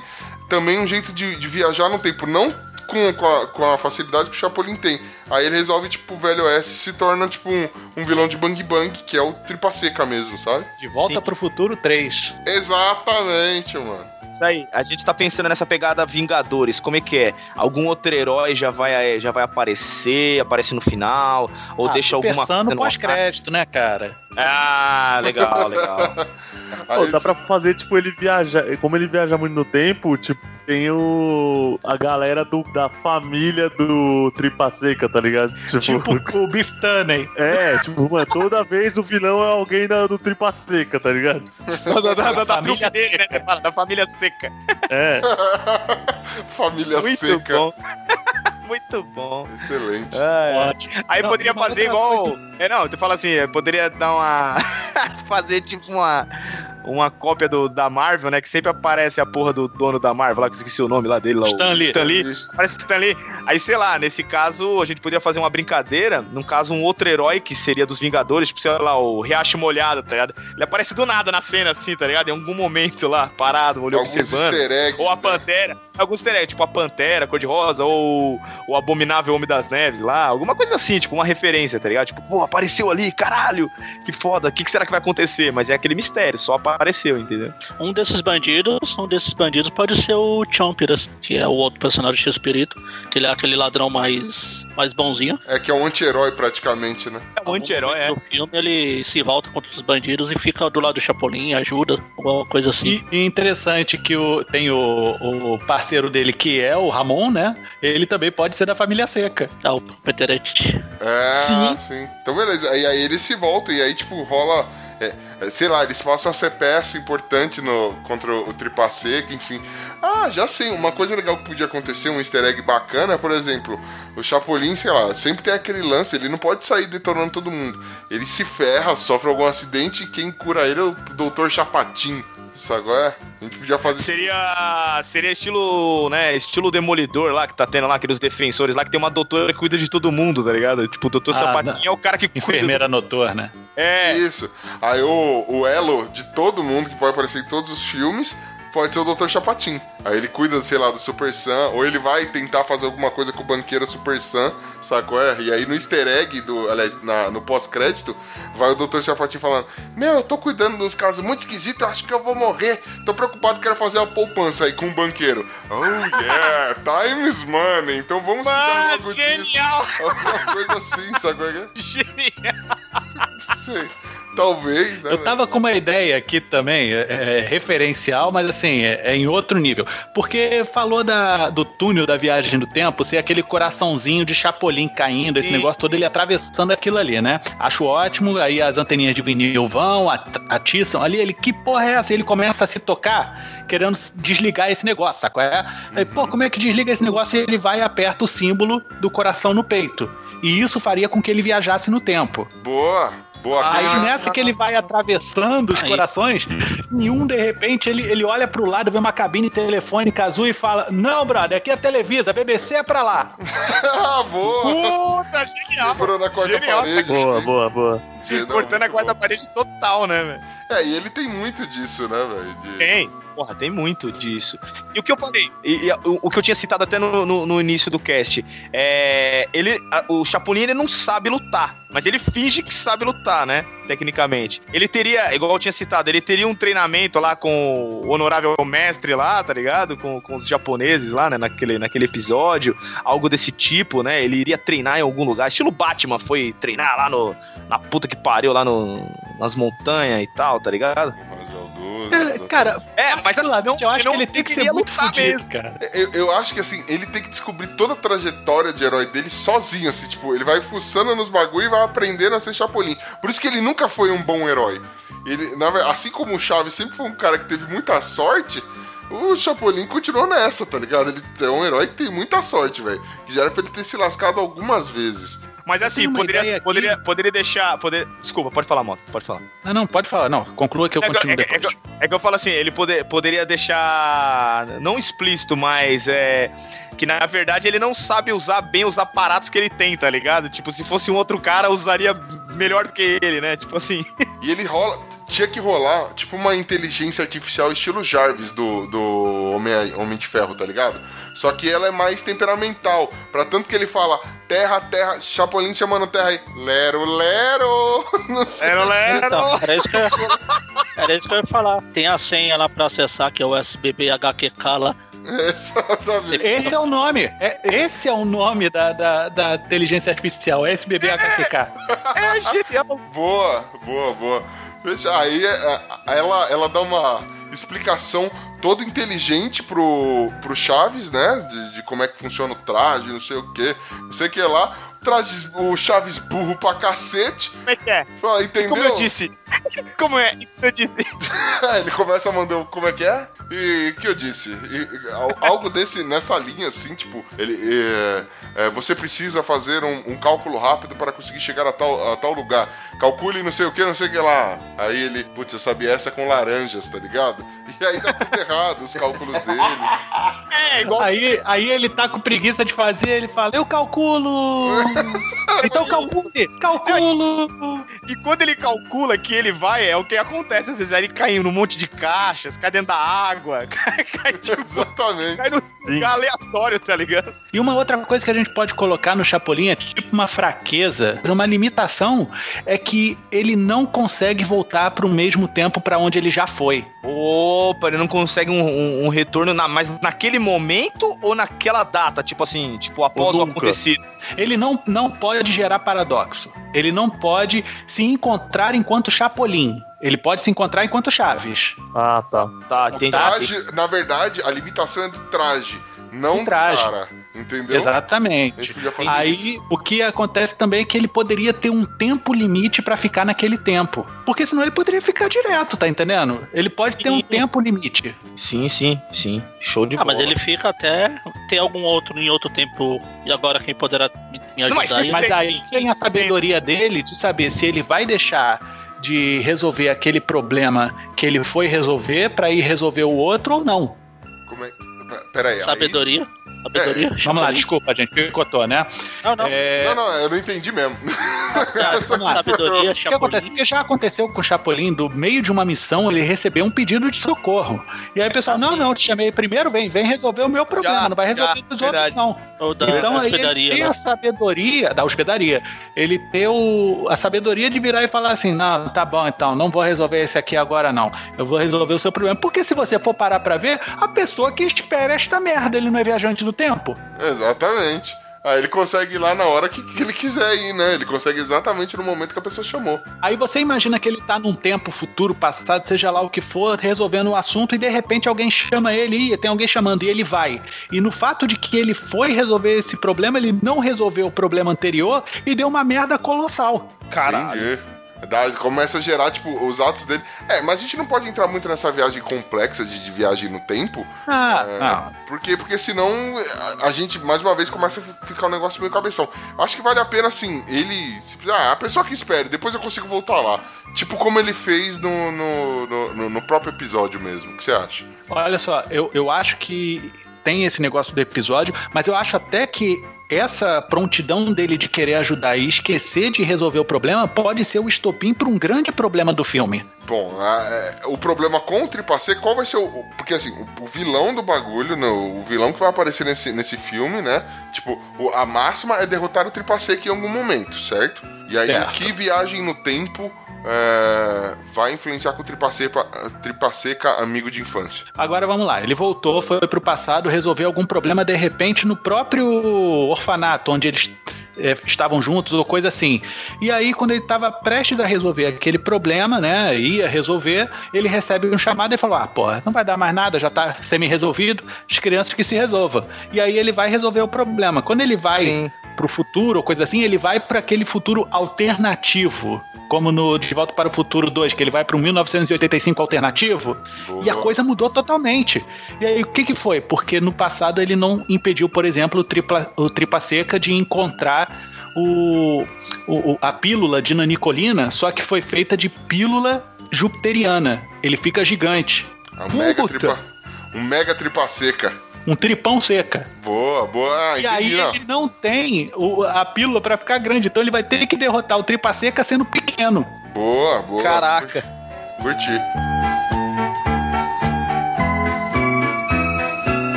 também um jeito de, de viajar no tempo. Não com, com, a, com a facilidade que o Chapolin tem. Aí ele resolve, tipo, o Velho Oeste se torna, tipo, um, um vilão de Bang Bang, que é o Tripa Seca mesmo, sabe? De volta pro futuro 3. Exatamente, mano. Isso aí, a gente tá pensando nessa pegada Vingadores, como é que é? Algum outro herói já vai, já vai aparecer, aparece no final, ou Ah, deixa alguma coisa ar? pós-crédito, né, cara? Ah, legal, legal. Pô, dá pra fazer, tipo, ele viajar. Como ele viaja muito no tempo, tipo, tem o. a galera do, da família do Tripa Seca, tá ligado? Tipo o Biff Tunney. É, tipo, mano, toda vez o vilão é alguém da, do Tripa Seca, tá ligado? da, da, da, da Família dele, né? Da família seca. É. Família Muito seca. bom. Muito bom. Excelente. Ah, é. Aí Não, poderia fazer igual. É, não, tu fala assim, poderia dar uma. fazer tipo uma. Uma cópia do, da Marvel, né? Que sempre aparece a porra do dono da Marvel, lá que eu esqueci o nome lá dele, lá, Stan o Lee. Stan Lee. Aparece o Stan Lee. Aí, sei lá, nesse caso, a gente poderia fazer uma brincadeira. No caso, um outro herói que seria dos Vingadores, tipo, sei lá, o Riacho Molhado, tá ligado? Ele aparece do nada na cena, assim, tá ligado? Em algum momento lá, parado, olhou Alguns observando. eggs, Ou a né? Pantera. Alguns easter eggs, tipo a Pantera, cor-de-rosa, ou o Abominável Homem das Neves lá. Alguma coisa assim, tipo, uma referência, tá ligado? Tipo, pô, apareceu ali, caralho, que foda, o que, que será que vai acontecer? Mas é aquele mistério, só apareceu, entendeu? Um desses bandidos, um desses bandidos pode ser o Chompiras, que é o outro personagem de Espírito, que ele é aquele ladrão mais, mais bonzinho. É que é um anti-herói praticamente, né? É um anti-herói, é. No filme ele se volta contra os bandidos e fica do lado do Chapolin, ajuda, alguma coisa assim. E, e interessante que o, tem o, o parceiro dele, que é o Ramon, né? Ele também pode ser da família seca. É o Peterete. É, Sim. sim. Então, beleza. Aí, aí eles se voltam e aí, tipo, rola. É, é, sei lá, eles passam a ser peça importante no, contra o, o Tripa Seca, enfim. Ah, já sei. Uma coisa legal que podia acontecer, um easter egg bacana, por exemplo, o Chapolin, sei lá, sempre tem aquele lance, ele não pode sair detonando todo mundo. Ele se ferra, sofre algum acidente e quem cura ele é o Dr. Chapatin. Isso agora é? A gente podia fazer. Seria. Seria estilo, né? Estilo demolidor lá, que tá tendo lá, aqueles defensores lá, que tem uma doutora que cuida de todo mundo, tá ligado? Tipo, o doutor Ah, Sapatinho não. é o cara que cuida. Enfermeira noturna. É. Isso. Aí o, o elo de todo mundo que pode aparecer em todos os filmes pode ser o Dr. Chapatin. Aí ele cuida, sei lá, do Super Sam, ou ele vai tentar fazer alguma coisa com o banqueiro Super Sam, sacou? É? E aí no easter egg, do, aliás, na- no pós-crédito, vai o Dr. Chapatin falando: Meu, eu tô cuidando dos casos muito esquisitos, acho que eu vou morrer. Tô preocupado, quero fazer a poupança aí com o banqueiro. Oh yeah, time is money. Então vamos cuidar logo disso. Alguma coisa assim, sacou? Genial. Não sei. Talvez, né? Eu tava com uma ideia aqui também, é, é, referencial, mas assim, é, é em outro nível. Porque falou da, do túnel da viagem do tempo ser aquele coraçãozinho de Chapolin caindo, esse Sim. negócio todo, ele atravessando aquilo ali, né? Acho ótimo, aí as anteninhas de vinil vão, at- atiçam ali, ele, que porra é essa? Ele começa a se tocar, querendo desligar esse negócio, sacou? É? Aí, pô, como é que desliga esse negócio? E ele vai e aperta o símbolo do coração no peito. E isso faria com que ele viajasse no tempo. Boa, boa. Aí aquele- nessa que ele vai atravessando os Aí. corações, em um, de repente, ele, ele olha pro lado, vê uma cabine telefônica azul e fala: Não, brother, aqui é Televisa, BBC é pra lá. ah, boa! Puta, genial. Quebrou na quarta Genial. parede. Boa, boa, boa. Cortando a quarta parede total, né, velho? É, e ele tem muito disso, né, velho? De- Tem. Porra, tem muito disso. E o que eu falei, e, e o, o que eu tinha citado até no, no, no início do cast, é. Ele, a- o Chapolin ele não sabe lutar, mas ele finge que sabe lutar, né? Tecnicamente. Ele teria, igual eu tinha citado, ele teria um treinamento lá com o honorável mestre lá, tá ligado? Com, com os japoneses lá, né? Naquele, naquele episódio, algo desse tipo, né? Ele iria treinar em algum lugar, estilo Batman, foi treinar lá no, na puta que pariu, lá no, nas montanhas e tal, tá ligado? Cara, É, mas assim, não, eu acho que ele tem que ser muito fudido, mesmo. cara. Eu, eu acho que assim, ele tem que descobrir toda a trajetória de herói dele sozinho, assim, tipo, ele vai fuçando nos bagulho e vai aprendendo a ser Chapolin. Por isso que ele nunca foi um bom herói. Ele, na assim como o Chaves sempre foi um cara que teve muita sorte, o Chapolin continuou nessa, tá ligado? Ele é um herói que tem muita sorte, velho. Que já era pra ele ter se lascado algumas vezes. Mas assim, ideia poderia, aqui. poderia, poderia deixar. Poder... Desculpa, pode falar, Moto, pode falar. Não, não, pode falar. Não, conclua que eu É que, continuo é que- é depois. que- é que eu falo assim, ele poder, poderia deixar. Não explícito, mas é. Que na verdade ele não sabe usar bem os aparatos que ele tem, tá ligado? Tipo, se fosse um outro cara, usaria melhor do que ele, né? Tipo assim. E ele rola. Tinha que rolar, tipo, uma inteligência artificial estilo Jarvis do, do Homem, Homem de Ferro, tá ligado? Só que ela é mais temperamental. Pra tanto que ele fala terra, terra, Chapolin chamando terra aí. Lero, lero. Não sei. Lero, lero. Então, era isso, que eu, ia- era isso que eu ia falar. Tem a senha lá pra acessar, que é o SBB HQK lá. Exatamente. Esse é o nome. É, esse é o nome da, da, da inteligência artificial, SBB HQK. É genial. Boa, boa, boa. Veja, aí é, é, ela, ela dá uma explicação toda inteligente pro, pro Chaves, né? De, de como é que funciona o traje, não sei o que, não sei o que lá. O, traje, o Chaves burro pra cacete. Como é que é? Fala, entendeu? Como eu disse. Como é? Eu disse. Ele começa a mandar o como é que é? E que eu disse? E- e al- algo desse, nessa linha, assim, tipo, ele. é, é, você precisa fazer um, um cálculo rápido para conseguir chegar a tal, a tal lugar. Calcule não sei o que, não sei o que lá. Aí ele, putz, eu sabia essa com laranjas, tá ligado? E aí dá tudo errado, os cálculos dele. É, igual. Aí, aí ele tá com preguiça de fazer, ele fala, eu calculo! então calcule! Calculo! E quando ele calcula que ele vai, é o que acontece. Às vezes ele cai num monte de caixas, cai dentro da água, cai, cai, tipo, Exatamente. cai lugar aleatório, tá ligado? E uma outra coisa que a gente pode colocar no Chapolin é tipo uma fraqueza, uma limitação, é que ele não consegue voltar pro mesmo tempo pra onde ele já foi. Opa, ele não consegue um, um- um retorno na, mais naquele momento ou naquela data? Tipo assim, tipo após o nunca. acontecido. Ele não, não pode gerar paradoxo. Ele não pode se encontrar enquanto Chapolin. Ele pode se encontrar enquanto Chaves. Ah, tá. Tá, O entendi. traje, na verdade, a limitação é do traje, não Do traje. cara. Entendeu? A Exatamente. gente podia fazer isso. Aí, o que acontece também é que ele poderia ter um tempo limite pra ficar naquele tempo. Porque senão ele poderia ficar direto, tá entendendo? Ele pode ter um tempo limite. Sim, sim, sim. Show de Ah, bola. mas ele fica até ter algum outro em outro tempo. E agora quem poderá me, me Não, mas ajudar aí? Mas aí tem a sabedoria dele de saber se ele vai deixar de resolver aquele problema que ele foi resolver pra ir resolver o outro ou não. Como é... Peraí, aí- Sabedoria? Sabedoria? Vamos lá, desculpa, gente, picotou, né? Não, não. É, Não, não, eu não entendi mesmo. Ah, sabedoria, O que acontece? Porque já aconteceu com o Chapolin, do meio de uma missão, ele recebeu um pedido de socorro. E aí o pessoal, não, não, te chamei primeiro, vem, vem resolver o meu problema, Já, não vai resolver já, os verdade. outros, não. Da então aí ele tem né? a sabedoria, da hospedaria, ele tem o, a sabedoria de virar e falar assim, não, tá bom então, não vou resolver esse aqui agora não, eu vou resolver o seu problema. Porque se você for parar pra ver, a pessoa que espera esta merda, ele não é viajante do tempo. Exatamente. Aí ele consegue ir lá na hora que, que ele quiser ir, né? Ele consegue exatamente no momento que a pessoa chamou. Aí você imagina que ele tá num tempo futuro, passado, seja lá o que for, resolvendo o assunto e de repente alguém chama ele e tem alguém chamando e ele vai. E no fato de que ele foi resolver esse problema, ele não resolveu o problema anterior e deu uma merda colossal. Caralho. Entendi. Dá- começa a gerar, tipo, os atos dele. É, mas a gente não pode entrar muito nessa viagem complexa de, de viagem no tempo. Ah, É, ah. Porque, porque senão a, a gente, mais uma vez, começa a fi- ficar um negócio meio cabeção. Acho que vale a pena, assim, ele. Ah, a pessoa que espere, depois eu consigo voltar lá. Tipo como ele fez no, no, no- no- no próprio episódio mesmo. O que você acha? Olha só, eu, eu acho que tem esse negócio do episódio, mas eu acho até que essa prontidão dele de querer ajudar e esquecer de resolver o problema pode ser o estopim para um grande problema do filme. Bom, a- é, o problema com o Tripacê, qual vai ser o. o- Porque assim, o, o vilão do bagulho, né, o vilão que vai aparecer nesse, nesse filme, né? Tipo, o- a máxima é derrotar o Tripaceca em algum momento, certo? E aí, Certo. o que viagem no tempo é, vai influenciar com o Tripaceca, Tripaceca amigo de infância? Agora vamos lá, ele voltou, foi pro passado, resolveu algum problema de repente no próprio orfanato onde eles eh, estavam juntos ou coisa assim. E aí quando ele estava prestes a resolver aquele problema, né, ia resolver, ele recebe um chamado e falou: "Ah, porra, não vai dar mais nada, já tá semi-resolvido, as crianças que se resolvam". E aí ele vai resolver o problema. Quando ele vai Sim. pro futuro ou coisa assim, ele vai para aquele futuro alternativo. Como no De Volta para o Futuro 2, que ele vai para um 1985 alternativo, e a Boa. coisa mudou totalmente. E aí, o que, que foi? Porque no passado ele não impediu, por exemplo, o Tripa, o tripa Seca de encontrar o, o- a pílula de nanicolina, só que foi feita de pílula jupiteriana. Ele fica gigante. A mega Puta. tripa, um mega Tripaceca um tripão seca. Boa, boa. Ah, e aí ele não tem o, a pílula para ficar grande, então ele vai ter que derrotar o tripa seca sendo pequeno. Boa, boa. Caraca. Curti.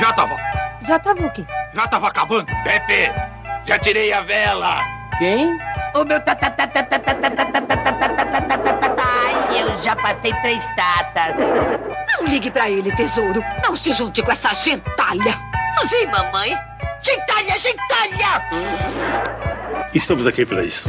Já tava. Já tava o quê? Já tava acabando. Pepe, já tirei a vela. Quem? o meu Ai, eu já passei três tatas. Não ligue para ele, tesouro. Não se junte com essa gentalha. Sim, mamãe. Gentalha, gentalha! Estamos aqui para isso.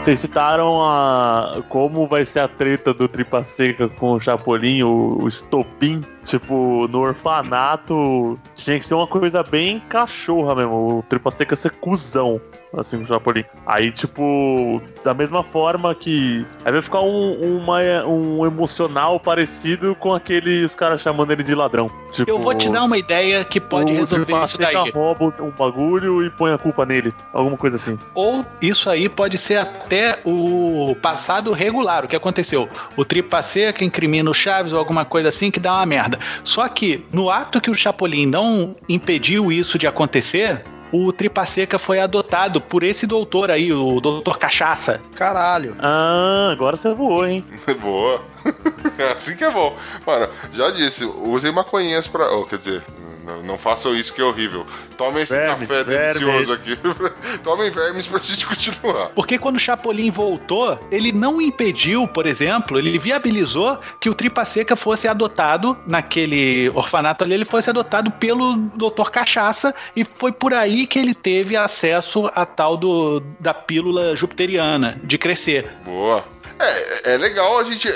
Vocês citaram a, como vai ser a treta do Tripa Seca com o Chapolin, o, o Estopim. Tipo, no orfanato tinha que ser uma coisa bem cachorra mesmo. O Tripa Seca ser cuzão, assim, com o Chapolin. Aí, tipo, da mesma forma que. Aí vai ficar um, uma, um emocional parecido com aquele os caras chamando ele de ladrão. Tipo, Eu vou te dar uma ideia que pode o resolver Tripa isso Seca daí. rouba um bagulho e põe a culpa nele. Alguma coisa assim. Ou isso aí pode ser até o passado regular, o que aconteceu. O Tripa Seca incrimina o Chaves ou alguma coisa assim que dá uma merda. Só que no ato que o Chapolin não impediu isso de acontecer, o Tripa Seca foi adotado por esse doutor aí, o doutor Cachaça. Caralho. Ah, agora você voou, hein? Boa. Assim que é bom. Mano, já disse, usem maconhinhas pra. Oh, quer dizer, não, não façam isso que é horrível. Tomem esse Vermes, café vermes. delicioso aqui. Tomem vermes pra gente continuar. Porque quando o Chapolin voltou, ele não impediu, por exemplo, ele viabilizou que o Tripa Seca fosse adotado naquele orfanato ali, ele fosse adotado pelo Dr. Cachaça e foi por aí que ele teve acesso a tal do, da pílula jupiteriana de crescer. Boa. É, é legal a gente.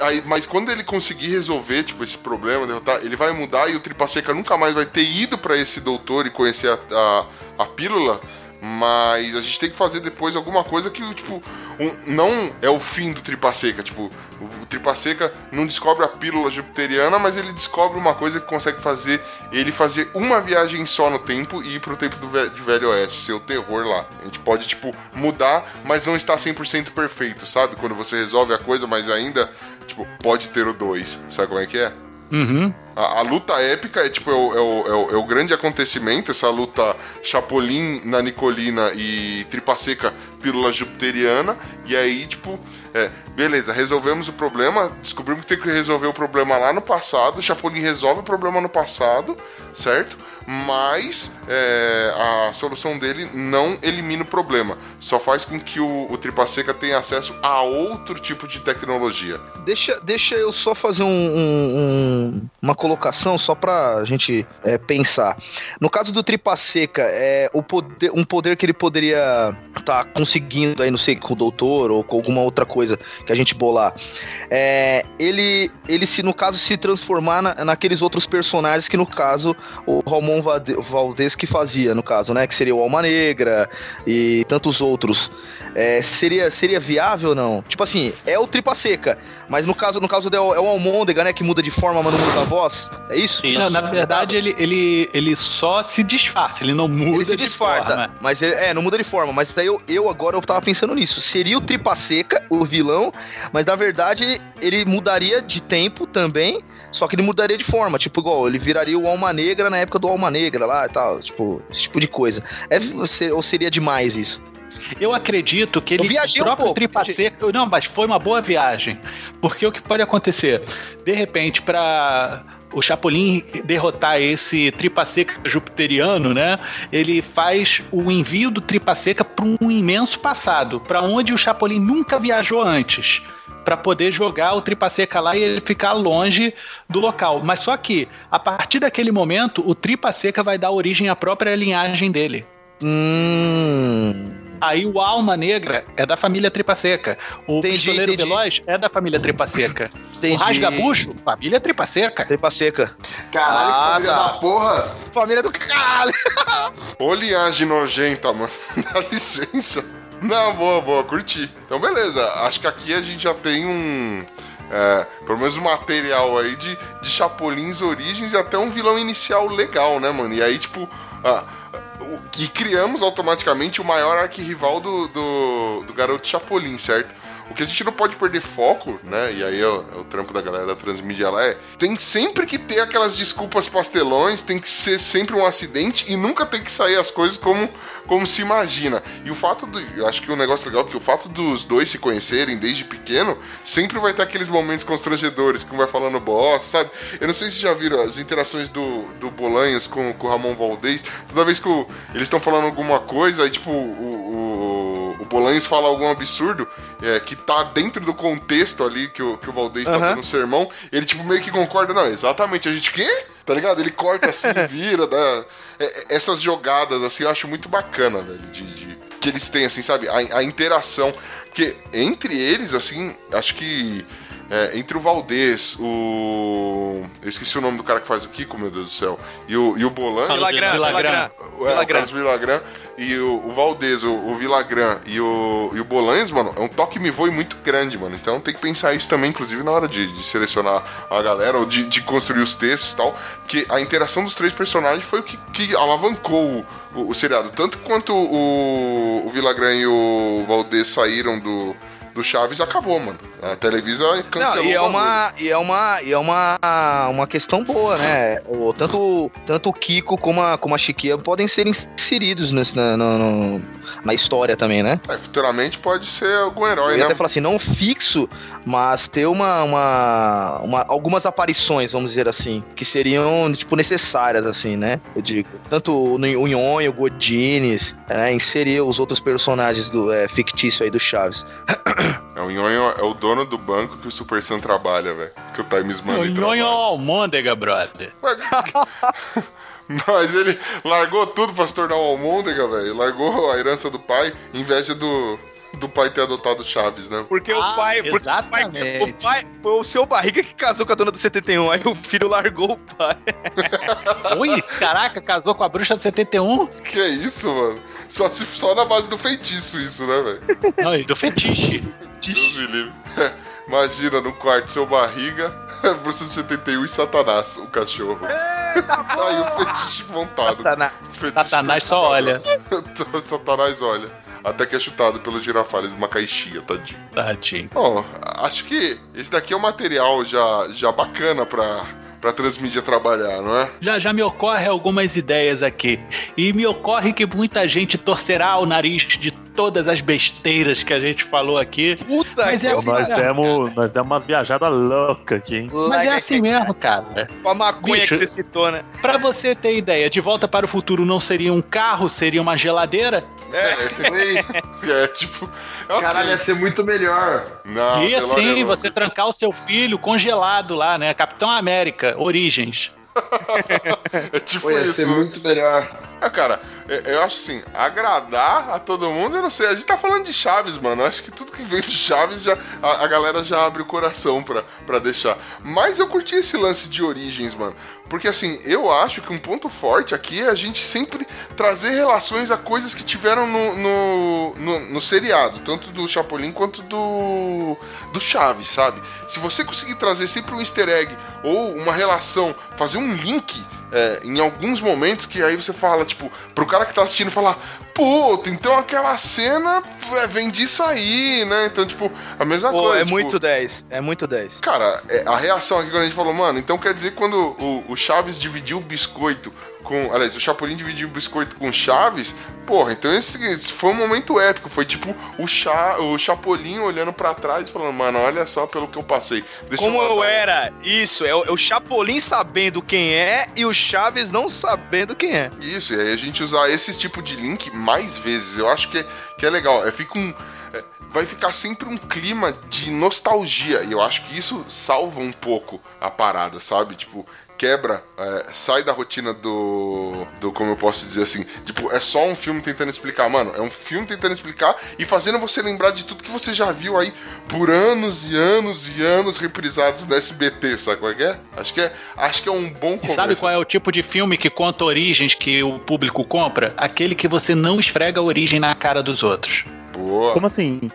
Aí, mas quando ele conseguir resolver, tipo, esse problema, derrotar, ele vai mudar e o Tripa Seca nunca mais vai ter ido pra esse doutor e conhecer a, a, a pílula. Mas a gente tem que fazer depois alguma coisa que, tipo, um- não é o fim do Tripa Seca. Tipo, o, o Tripa Seca não descobre a pílula jupiteriana, mas ele descobre uma coisa que consegue fazer ele fazer uma viagem só no tempo e ir pro tempo do ve- de Velho Oeste, ser o terror lá. A gente pode, tipo, mudar, mas não está 100% perfeito, sabe? Quando você resolve a coisa, mas ainda, tipo, pode ter o 2. Sabe como é que é? Uhum. A, a luta épica é tipo é o, é o- é o- é grande acontecimento, essa luta Chapolin na Nicolina e Tripa Seca pílula jupiteriana. E aí, tipo, é, beleza, resolvemos o problema, descobrimos que tem que resolver o problema lá no passado. Chapolin resolve o problema no passado, certo? Mas é, a solução dele não elimina o problema, só faz com que o, o Tripa Seca tenha acesso a outro tipo de tecnologia. Deixa, deixa eu só fazer um- um- uma colocação só pra gente é, pensar. No caso do Tripa Seca, é, o poder, um poder que ele poderia estar conseguindo aí, não sei, com o doutor ou com alguma outra coisa que a gente bolar. É, ele, ele se, no caso, se transformar na- naqueles outros personagens que, no caso, o Ramon Valdez que fazia, no caso, né? Que seria o Alma Negra e tantos outros. É, seria, seria viável ou não? Tipo assim, é o Tripa Seca, mas no caso, no caso é o, é Almôndega, né? Que muda de forma, mas não muda a voz. É isso? Não, na verdade, ele, ele, ele só se disfarça, ele não muda Ele se de disfarça, forma. mas ele, é, não muda de forma. Mas daí eu, eu agora eu tava pensando nisso. Seria o Tripa Seca, o vilão, mas na verdade ele mudaria de tempo também, só que ele mudaria de forma. Tipo, igual, ele viraria o Alma Negra na época do Alma Negra lá e tal. Tipo, esse tipo de coisa. É, ou seria demais isso? Eu acredito que ele Eu viajei o um próprio pouco, Tripa Seca. Não, mas foi uma boa viagem. Porque o que pode acontecer? De repente, para o Chapolin derrotar esse Tripa Seca jupiteriano, né? Ele faz o envio do Tripa Seca para um imenso passado, para onde o Chapolin nunca viajou antes. Para poder jogar o Tripa Seca lá e ele ficar longe do local. Mas só que, a partir daquele momento, o Tripa Seca vai dar origem à própria linhagem dele. Hum. Aí o Alma Negra é da família Tripa Seca. O Entendi, Pistoleiro entendi. Veloz é da família Tripa Seca. Entendi. O Rasgabucho, família Tripa Seca. Tripa Seca. Caralho, Ah, família tá. da porra. Família do caralho. Ô linhagem nojenta, mano. Dá licença. Não, boa, boa, curti. Então, beleza. Acho que aqui a gente já tem um. é, pelo menos um material aí de, de Chapolins origens e até um vilão inicial legal, né, mano? E aí, tipo. ah, o- e criamos automaticamente o maior arquirrival do, do, do garoto Chapolin, certo? O que a gente não pode perder foco, né? E aí é o, é o trampo da galera da transmídia lá é. Tem sempre que ter aquelas desculpas pastelões, tem que ser sempre um acidente e nunca tem que sair as coisas como, como se imagina. E o fato do. Eu acho que o um negócio legal é que o fato dos dois se conhecerem desde pequeno, sempre vai ter aqueles momentos constrangedores que um vai falando bosta, sabe? Eu não sei se já viram as interações do, do Bolanhos com, com o Ramon Valdez. Toda vez que o, eles estão falando alguma coisa, aí tipo, o, o, o Bolanhos fala algum absurdo é, que tá dentro do contexto ali que o, que o Valdez tá dando sermão, ele tipo meio que concorda, não, exatamente, a gente quê? Tá ligado? Ele corta assim, vira, dá. É, essas jogadas, assim, eu acho muito bacana, velho, de, de que eles têm, assim, sabe? A, a interação. Porque entre eles, assim, acho que é, entre o Valdez, o. Eu esqueci o nome do cara que faz o Kiko, meu Deus do céu. E o, e o Bolan. Vilagran, Vilagran. O, é, o Carlos Vilagran. E o, o Valdez, o, o Vilagran e o, e o Bolanes, mano, é um toque me voe muito grande, mano. Então tem que pensar isso também, inclusive, na hora de, de selecionar a galera ou de, de, construir os textos e tal. Que a interação dos três personagens foi o que, que alavancou o, o, o seriado. Tanto quanto o, o Vilagran e o Valdez saíram do do Chaves acabou, mano. A Televisa cancelou. Não, e é uma e é uma e é uma uma questão boa, né? O, tanto tanto o Kiko como a, como a Chiquinha podem ser inseridos nesse, na, na, na história também, né? É, futuramente pode ser algum herói, Eu né? até falar assim, não fixo, mas ter uma, uma, uma, algumas aparições, vamos dizer assim, que seriam tipo necessárias assim, né? Eu digo, tanto o Nhonho, o Godines, é, inserir os outros personagens do é, fictício aí do Chaves. É, o Nhonho é o dono do banco que o Super Sam trabalha, velho. Que o Times Money O Nhonho é o almôndega, brother. Mas ele largou tudo pra se tornar um almôndega, velho. Largou a herança do pai, inveja do, do pai ter adotado Chaves, né? Porque Ah, o pai. Porque o pai, exatamente. o pai foi o seu barriga que casou com a dona do 71. Aí o filho largou o pai. Ui, caraca, casou com a bruxa do 71? Que é isso, mano? Só, se- só na base do feitiço, isso, né, velho? Não, e do fetiche. Deus me livre. Imagina no quarto seu barriga, do 71 e Satanás, o cachorro. Aí o fetiche montado. Satanás. Fetiche Satanás só olha. Satanás olha. Até que é chutado pelo girafales numa caixinha, tadinho. Tadinho. Bom, acho que esse daqui é um material já, já bacana pra, pra transmídia trabalhar, não é? Já, já me ocorre algumas ideias aqui. E me ocorre que muita gente torcerá o nariz de todas as besteiras que a gente falou aqui. Puta Mas que é Então, assim nós, demos, nós demos umas viajadas loucas aqui, hein? Mas é assim mesmo, cara. Com a maconha Bicho. que você citou, né? Pra você ter ideia, De Volta para o Futuro não seria um carro, seria uma geladeira? É, tipo. ok. Caralho, ia ser muito melhor. Não, e assim, você trancar o seu filho congelado lá, né? Capitão América, Origens. É tipo Pô, ia isso. ser muito melhor. Ah, cara, eu- acho assim, agradar a todo mundo, eu não sei. A gente tá falando de Chaves, mano. Eu acho que tudo que vem de Chaves, já, a, a galera já abre o coração pra, pra deixar. Mas eu curti esse lance de origens, mano. Porque assim, eu acho que um ponto forte aqui é a gente sempre trazer relações a coisas que tiveram no, no, no, no seriado, tanto do Chapolin quanto do, do Chaves, sabe? Se você conseguir trazer sempre um easter egg ou uma relação, fazer um link é, em alguns momentos que aí você fala, tipo, pro cara que tá assistindo falar, puta, então aquela cena é, vem disso aí, né? Então, tipo, a mesma Pô, coisa. é tipo, muito 10. É muito 10. Cara, é, a reação aqui quando a gente falou, mano, então quer dizer que quando o, o Chaves dividiu o biscoito com. Aliás, o Chapolin dividiu o biscoito com o Chaves, porra, então esse, esse foi um momento épico. Foi tipo o, Cha, o Chapolin olhando pra trás e falando, mano, olha só pelo que eu passei. Deixa Como eu matar era? Isso, é o, é o Chapolin sabendo quem é e o Chaves não sabendo quem é. Isso, e aí a gente usar esse tipo de link mais vezes. Eu acho que que é legal. É, fica um, é, vai ficar sempre um clima de nostalgia. E eu acho que isso salva um pouco a parada, sabe? Tipo, quebra, é, sai da rotina do, do. Como eu posso dizer assim? Tipo, é só um filme tentando explicar. Mano, é um filme tentando explicar e fazendo você lembrar de tudo que você já viu aí por anos e anos e anos reprisados no SBT, sabe qual é que é? Acho que é, acho que é um bom E sabe qual é o tipo de filme que conta origens que o público compra? Aquele que você não esfrega a origem na cara dos outros. Boa. Como assim?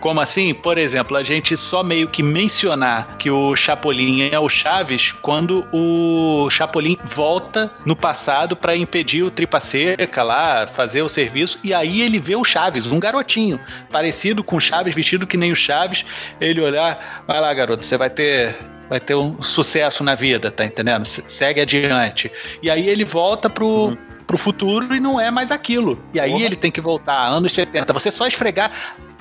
Como assim? Por exemplo, a gente só meio que mencionar que o Chapolin é o Chaves quando o Chapolin volta no passado para impedir o Tripa Seca lá, fazer o serviço, e aí ele vê o Chaves, um garotinho, parecido com o Chaves, vestido que nem o Chaves, ele olhar, vai lá, garoto, você vai ter vai ter um sucesso na vida, tá entendendo? Segue adiante. E aí ele volta pro, uhum. pro futuro e não é mais aquilo. E aí ele tem que voltar anos 70. Você só esfregar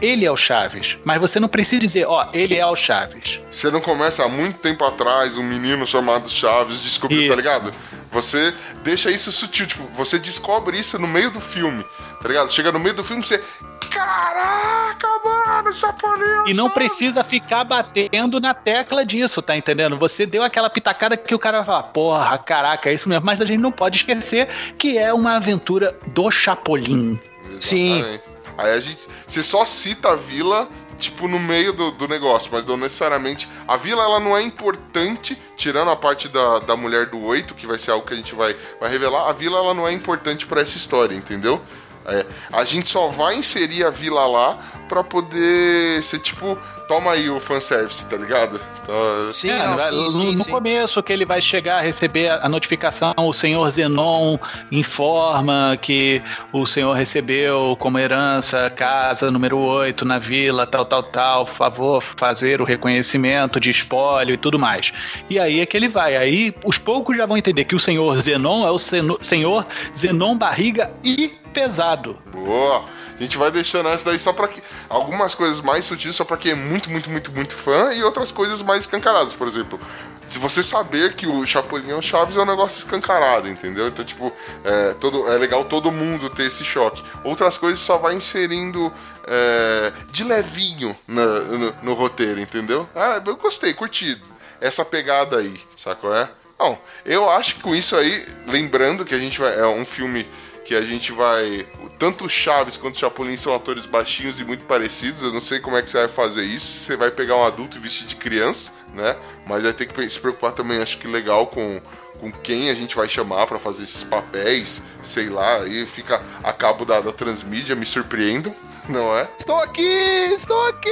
ele é o Chaves. Mas você não precisa dizer, ó, ele é o Chaves. Você não começa há muito tempo atrás um menino chamado Chaves descobriu, tá ligado? Você deixa isso sutil, tipo, você descobre isso no meio do filme, tá ligado? Chega no meio do filme, você. Caraca, mano, Chapolin! E não precisa ficar batendo na tecla disso, tá entendendo? Você deu aquela pitacada que o cara vai falar, porra, caraca, é isso mesmo. Mas a gente não pode esquecer que é uma aventura do Chapolin. Exatamente. Sim. Aí a gente. Você só cita a vila, tipo, no meio do, do negócio, mas não necessariamente. A vila ela não é importante, tirando a parte da, da mulher do oito, que vai ser algo que a gente vai, vai revelar. A vila ela não é importante para essa história, entendeu? É, a gente só vai inserir a vila lá pra poder ser tipo toma aí o fanservice, tá ligado? Então, sim, é, não, sim, no, sim, no sim. começo que ele vai chegar a receber a notificação, o senhor Zenon informa que o senhor recebeu como herança casa número 8 na vila, tal, tal, tal, favor fazer o reconhecimento de espólio e tudo mais. E aí é que ele vai. Aí os poucos já vão entender que o senhor Zenon é o senhor Zenon barriga e pesado. Boa! A gente vai deixando essa daí só pra que. Algumas coisas mais sutis só pra quem é muito, muito, muito, muito fã e outras coisas mais escancaradas. Por exemplo, se você saber que o Chapolin é o Chaves é um negócio escancarado, entendeu? Então, tipo, é, todo, é legal todo mundo ter esse choque. Outras coisas só vai inserindo é, de levinho na, no, no, roteiro, entendeu? Ah, eu gostei, curti essa pegada aí, sacou? É? Não, eu acho que com isso aí, lembrando que a gente vai. É um filme que a gente vai. Tanto o Chaves quanto o Chapolin são atores baixinhos e muito parecidos. Eu não sei como é que você vai fazer isso. Você vai pegar um adulto e vestir de criança, né? Mas vai ter que se preocupar também, acho que legal com, com quem a gente vai chamar para fazer esses papéis, sei lá, aí fica a cabo da, da transmídia, me surpreendam, não é? Estou aqui! Estou aqui!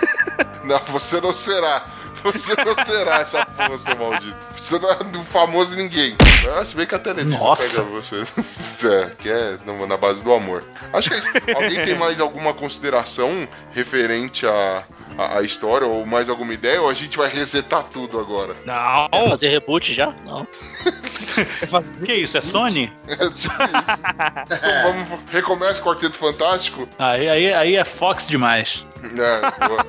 não, você não será. Você não será essa porra, seu maldito. Você não é do famoso ninguém. Ah, se bem que a televisão Nossa. pega você. É, que é na base do amor. Acho que é isso. Alguém tem mais alguma consideração referente a, a, a, história ou mais alguma ideia? Ou a gente vai resetar tudo agora? Não. Vai fazer reboot já? Não. que isso? É Sony? É isso. então vamos recomeçar o Quarteto Fantástico? Aí, aí, aí é Fox demais. É, boa.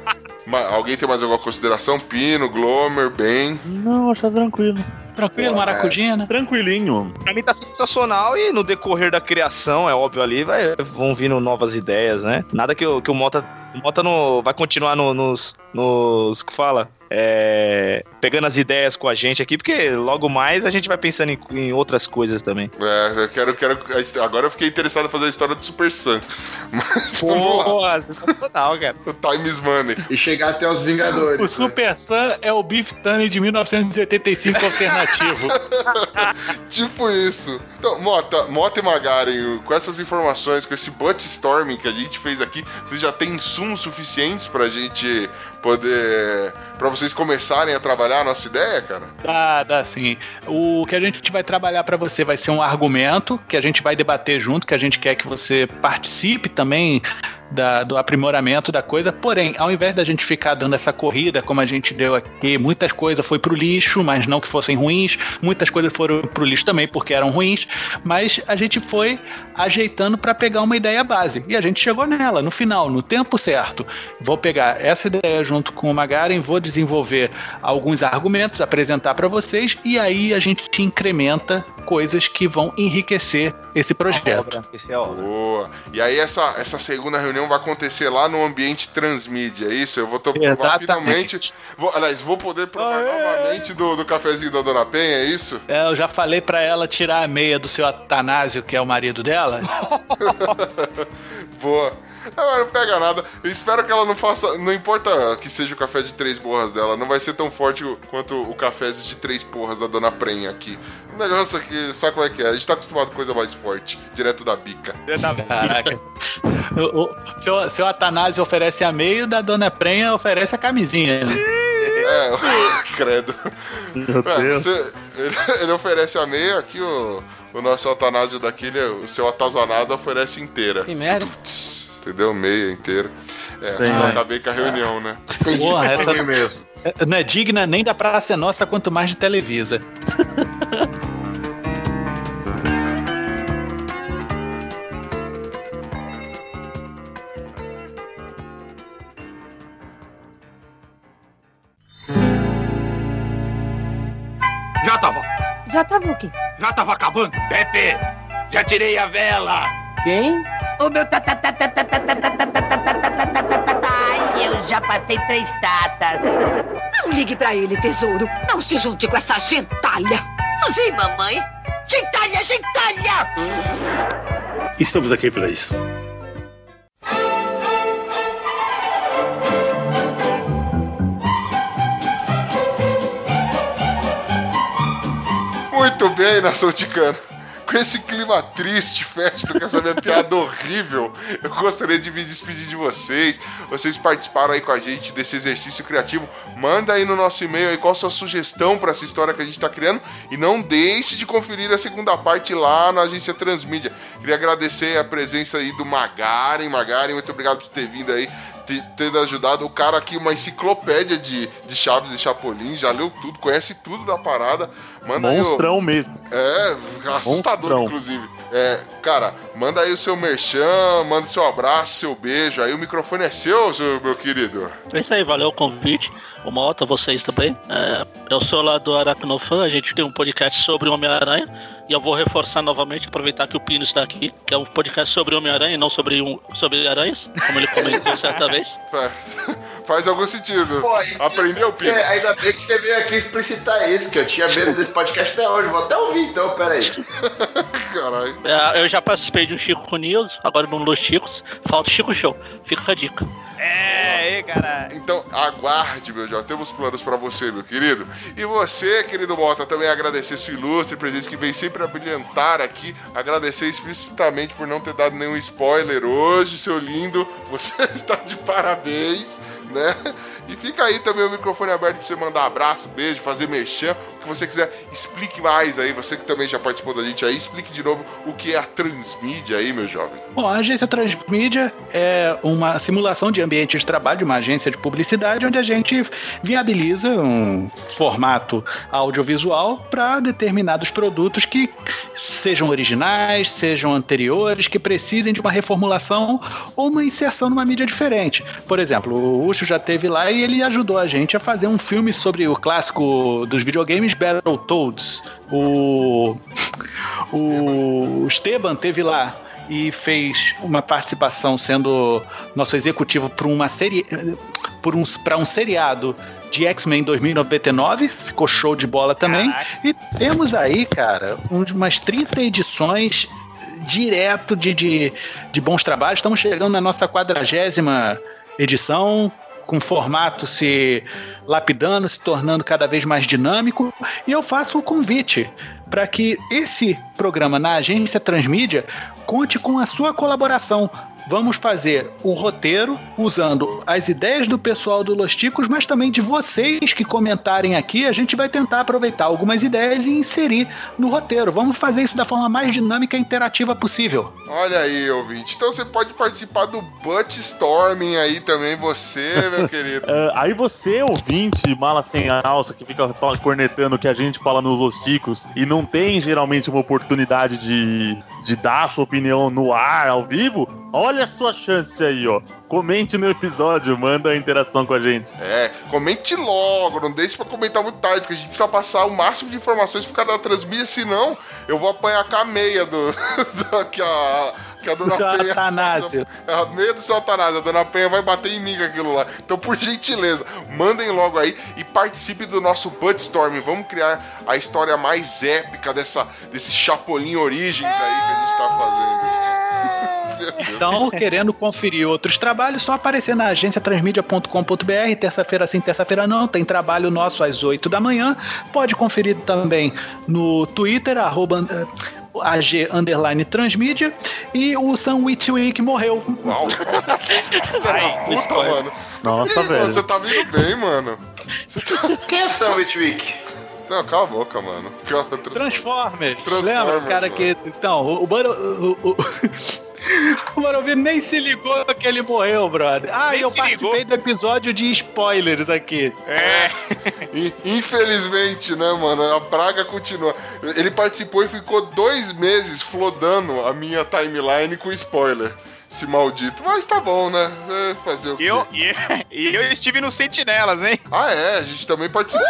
Alguém tem mais alguma consideração? Pino, Glomer, Ben? Não, acho tranquilo. Tranquilo, Pô, maracujina. É. Tranquilinho. Pra mim tá sensacional e no decorrer da criação, é óbvio ali, vai, vão vindo novas ideias, né? Nada que, o, que o Mota. O Mota no, vai continuar no, nos. nos. que fala? É, pegando as ideias com a gente aqui, porque logo mais a gente vai pensando em, em outras coisas também. É, eu quero, quero. Agora eu fiquei interessado em fazer a história do Super Sam. Mas Pô, sensacional, cara. O Time is Money. E chegar até os Vingadores. O né? Super Sam é o Beef Tunney de 1985 alternativo. tipo isso. Então, Mota, Mota e Magaren, com essas informações, com esse butt storming que a gente fez aqui, vocês já têm insumos suficientes pra gente poder. para vocês começarem a trabalhar a nossa ideia, cara? Dá, dá sim. O que a gente vai trabalhar para você vai ser um argumento que a gente vai debater junto, que a gente quer que você participe também da, do aprimoramento da coisa. Porém, ao invés da gente ficar dando essa corrida, como a gente deu aqui, muitas coisas foi pro lixo, mas não que fossem ruins, muitas coisas foram pro lixo também porque eram ruins, mas a gente foi ajeitando para pegar uma ideia base. E a gente chegou nela, no final, no tempo certo. Vou pegar essa ideia junto com o Magaren, vou desenvolver alguns argumentos, apresentar para vocês, e aí a gente incrementa coisas que vão enriquecer esse projeto. Esse é Boa. E aí essa, essa segunda reunião reunião vai acontecer lá no ambiente transmídia, é isso? Eu vou provar finalmente. Vou, aliás, vou poder provar novamente do, do cafezinho da Dona Penha, é isso? É, eu já falei para ela tirar a meia do seu Atanásio, que é o marido dela. Boa. Ela não pega nada. Eu espero que ela não faça. Não importa que seja o café de três porras dela, não vai ser tão forte quanto o café de três porras da dona Prenha aqui. O negócio aqui, sabe como é que é? A gente tá acostumado com coisa mais forte, direto da bica. Caraca. o, o, seu, seu Atanásio oferece a meia da dona Prenha oferece a camisinha. Né? É, credo. Meu É, Deus. você- ele, ele oferece a meia, aqui o, o nosso Atanásio daquele, o seu atazanado oferece inteira. Que merda. Tss, Entendeu? Meia inteira. É, Sim. eu acabei com a reunião, né? Entendi, Porra, essa- mesmo. Não é digna nem da Praça é Nossa, quanto mais de Televisa. Já tava. Já tava o quê? Já tava acabando. Pepe, já tirei a vela. Quem? O meu Ai, eu já passei três tatas. Não ligue para ele, tesouro. Não se junte com essa gentalha. Sim, mamãe. Gentalha, gentalha! Estamos aqui para isso. Muito bem, nação ticana. Com esse clima triste, fétido, com essa minha piada horrível, eu gostaria de me despedir de vocês. Vocês participaram aí com a gente desse exercício criativo. Manda aí no nosso e-mail aí qual a sua sugestão para essa história que a gente está criando. E não deixe de conferir a segunda parte lá na agência Transmídia. Queria agradecer a presença aí do Magaren. Magaren, muito obrigado por ter vindo aí te- tendo ajudado. O cara aqui, uma enciclopédia de, de Chaves e Chapolin, já leu tudo, conhece tudo da parada. Manda aí o- Monstrão mesmo. é, assustador, Monstrão. inclusive. É, cara, manda aí o seu merchan, manda seu abraço, seu beijo. Aí o microfone é seu, seu meu querido. É isso aí, valeu o convite. Uma outra vocês também. É, eu sou lá do Aracnofan, a gente tem um podcast sobre Homem-Aranha. E eu vou reforçar novamente, aproveitar que o Pino está aqui, que é um podcast sobre Homem-Aranha e não sobre, um, sobre aranhas, como ele comentou certa vez. Fa- Faz algum sentido. Pô, Aprendeu, Pino? ainda bem que você veio aqui explicitar isso, que eu tinha medo desse podcast até hoje. Vou até ouvir então, peraí. Caralho. É, eu já participei de um Chico News, agora no Los Chicos. Falta o Chico Show. Fica a dica. É, caralho. Então, aguarde, meu jovem. Temos planos pra você, meu querido. E você, querido Mota, também agradecer sua ilustre presença que vem sempre a brilhantar aqui. Agradecer explicitamente por não ter dado nenhum spoiler hoje, seu lindo. Você está de parabéns, né? E fica aí também o microfone aberto pra você mandar abraço, beijo, fazer merchan, o que você quiser. Explique mais aí, você que também já participou da gente aí, explique de novo o que é a transmídia aí, meu jovem. Bom, a agência Transmídia é uma simulação de ambiente de trabalho de uma agência de publicidade onde a gente viabiliza um formato audiovisual para determinados produtos que sejam originais, sejam anteriores, que precisem de uma reformulação ou uma inserção numa mídia diferente. Por exemplo, o Já teve lá e ele ajudou a gente a fazer um filme sobre o clássico dos videogames Battletoads. O o Esteban teve lá e fez uma participação sendo nosso executivo para uma série por um, para um seriado de X-Men 2099, ficou show de bola também. E temos aí, cara, umas 30 edições direto de, de, de bons trabalhos. Estamos chegando na nossa quadragésima edição, com formato se lapidando, se tornando cada vez mais dinâmico. E eu faço o convite para que esse programa na agência Transmídia conte com a sua colaboração. Vamos fazer o roteiro usando as ideias do pessoal do Los Ticos, mas também de vocês que comentarem aqui. A gente vai tentar aproveitar algumas ideias e inserir no roteiro. Vamos fazer isso da forma mais dinâmica e interativa possível. Olha aí, ouvinte. Então você pode participar do Butt Storming aí também, você, meu querido. É, aí você, ouvinte, mala sem alça, que fica cornetando o que a gente fala nos Losticos e não tem geralmente uma oportunidade de, de dar a sua opinião no ar, ao vivo, olha a sua chance aí, ó. Comente no episódio, manda a interação com a gente. É, comente logo, não deixe pra comentar muito tarde, porque a gente precisa passar o máximo de informações pro cara da transmídia, senão eu vou apanhar com a meia do, do- que a que a dona seu Penha. Atanásio. É a meia do seu Atanásio, a dona Penha vai bater em mim com aquilo lá. Então, por gentileza, mandem logo aí e participe do nosso Buttstorm. Vamos criar a história mais épica dessa, desse Chapolin Origens aí que a gente tá fazendo. Então, querendo conferir outros trabalhos, só aparecer na agenciatransmídia.com.br. Terça-feira sim, terça-feira não. Tem trabalho nosso às 8 da manhã. Pode conferir também no Twitter, arroba, eh, AG Underline Transmídia. E o Sam Witwick morreu. Uau. Puta, mano. Nossa, Ih, velho. Você tá vindo bem, mano. Você tá... Quem é Sam Witwick? Não, cala a boca, mano. Transformers. Transformers, Lembra o cara mano. que. Então, o, o, o, o, o Barovino nem se ligou que ele morreu, brother. Ah, Nem eu participei do episódio de spoilers aqui. É. In- Infelizmente, né, mano? A praga continua. Ele participou e ficou dois meses flodando a minha timeline com spoiler. Esse maldito. Mas tá bom, né? É, fazer o quê? eu, e, e eu estive no Sentinelas, hein? Ah, é. A gente também participou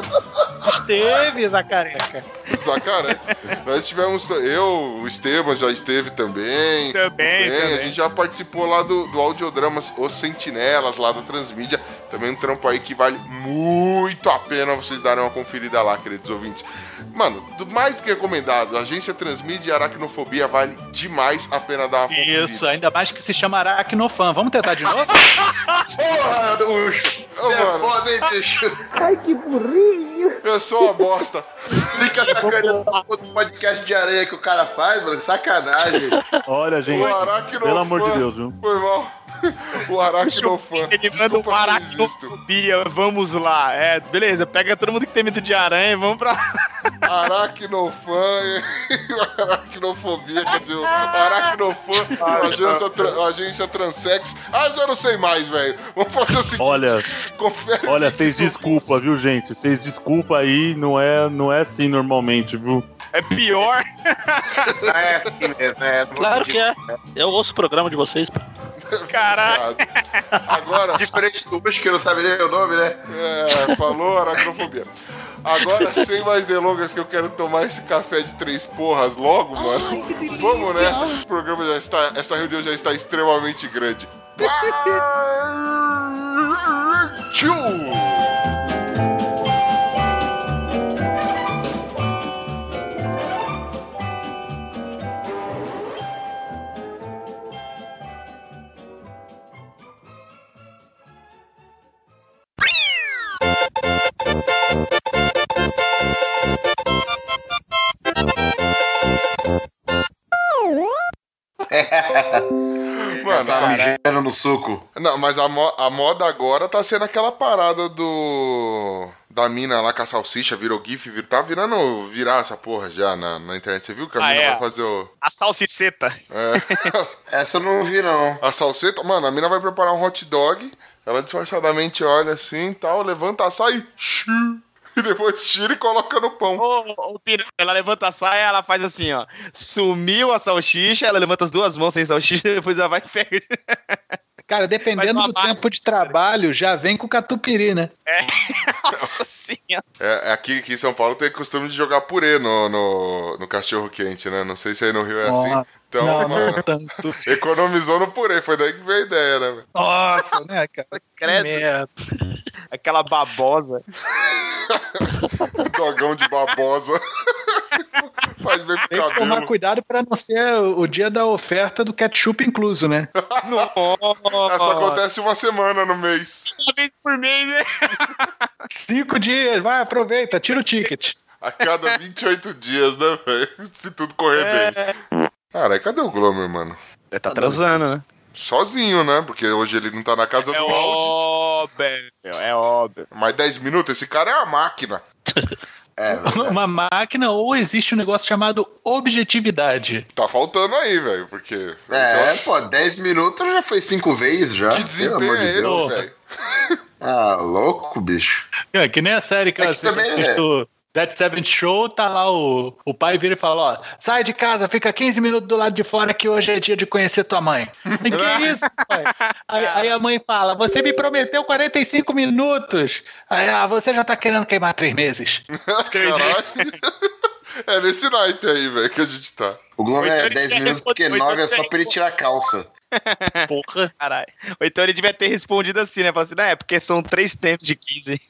do Esteve, Zacareca. Zacaré. Nós tivemos. Eu, o Esteban já esteve também. Também, A também. gente já participou lá do, do audiodrama Os Sentinelas, lá da Transmídia. Também um trampo aí que vale muito a pena vocês darem uma conferida lá, queridos ouvintes. Mano, do mais do que recomendado, a agência Transmídia e Aracnofobia vale demais a pena dar uma conferida. Isso, ainda mais que se chama Aracnofan. Vamos tentar de novo? Porra, Ducho! Ô, é mano. foda, hein, bicho? Ai, que burrinho. Eu sou uma bosta. Fica sacaneando o podcast de areia que o cara faz, mano. Sacanagem. Olha, gente. O Aracnofan. Pelo amor de Deus, viu? Foi mal. O Aracnofan. Ele manda Desculpa um aracnofobia, vamos lá. É, beleza, pega todo mundo que tem medo de aranha e vamos pra. Aracnofan e aracnofobia, quer dizer, o aracnofan, a agência, tra- a agência Transex. Ah, já não sei mais, velho. Vamos fazer o seguinte. Olha, confere. olha, vocês desculpa, viu, gente? Vocês desculpa aí, não é, não é assim normalmente, viu? É pior. É assim mesmo, é. Claro que é. Eu ouço o programa de vocês. Caralho. Agora, Diferente do Bush, que não sabe nem o nome, né? é, falou aracnofobia. Agora, sem mais delongas, que eu quero tomar esse café de três porras logo, mano. Vamos nessa, esse programa já está. Essa reunião já está extremamente grande. Tchau! Mano, tá tá- mijando no suco. Não, mas a, mo- a moda agora tá sendo aquela parada do. Da mina lá com a salsicha, virou GIF, vir, tá virando virar essa porra já na, na internet. Você viu que a Ah, mina é? vai fazer o. A salsiceta. É, Essa eu não vi, não. a salseta. Mano, a mina vai preparar um hot dog. Ela disfarçadamente olha assim tal, levanta a saia e. xiu, E depois tira e coloca no pão. Ô, Pina, ela levanta a saia, ela faz assim, ó. Sumiu a salsicha, ela levanta as duas mãos sem salsicha, depois ela vai e pega. Cara, dependendo do tempo de trabalho, já vem com catupiry, né? Assim, ó. É, é aqui, aqui em São Paulo tem costume de jogar purê no, no, no cachorro quente, né? Não sei se aí no Rio é assim. Ó, Então, não, mano, não tanto. economizou no purê. Foi daí que veio a ideia, né? Nossa, né, cara? Credo. merda. Aquela babosa. Dogão de babosa. Faz bem pro Tem que tomar cuidado pra não ser o dia da oferta do ketchup incluso, né? Essa acontece uma semana no mês. Uma vez por mês, né? Cinco dias, vai, aproveita, tira o ticket. A cada 28 dias, né, velho? Se tudo correr bem. Cara, cadê o Glomer, mano? Ele tá transando, né? Sozinho, né? Porque hoje ele não tá na casa É do áudio. óbvio, é óbvio. Mais 10 minutos, esse cara é uma máquina. É, Uma máquina ou existe um negócio chamado objetividade. Tá faltando aí, velho, porque. é, pô, 10 minutos já foi cinco vezes já. Que Pelo desempenho amor de é esse, Deus. velho? Ah, louco, bicho. É, que nem a série que É eu que assisto, também é- That Seventh Show, tá lá o, o pai vira e fala, ó, sai de casa, fica 15 minutos do lado de fora que hoje é dia de conhecer tua mãe. E que isso, pai? Aí, aí a mãe fala, você me prometeu 45 minutos. Aí, ah, você já tá querendo queimar três meses. Caralho. É nesse naipe aí, velho, que a gente tá. O Globo é ele 10 quer minutos porque responder, 9 é só pra ele tirar a calça. Porra. Caralho. Ou então ele devia ter respondido assim, né? Falar assim, não, é porque são três tempos de 15.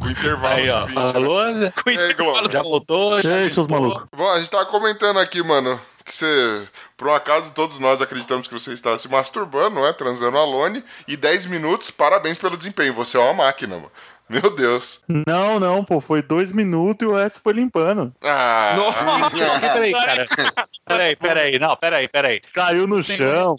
Com intervalo Aí, ó, de 20. né? falou, Com aí, Globo? já voltou, já E aí, seus malucos? Bom, a gente tava comentando aqui, mano, que você, por um acaso, todos nós acreditamos que você estava se masturbando, não é? Transando alone. E 10 minutos, parabéns pelo desempenho. Você é uma máquina, mano. Meu Deus. Não, não, pô, foi dois minutos e o resto foi limpando. Ah, Nossa, peraí, cara. Peraí, peraí, não, peraí, peraí. Caiu no Você chão.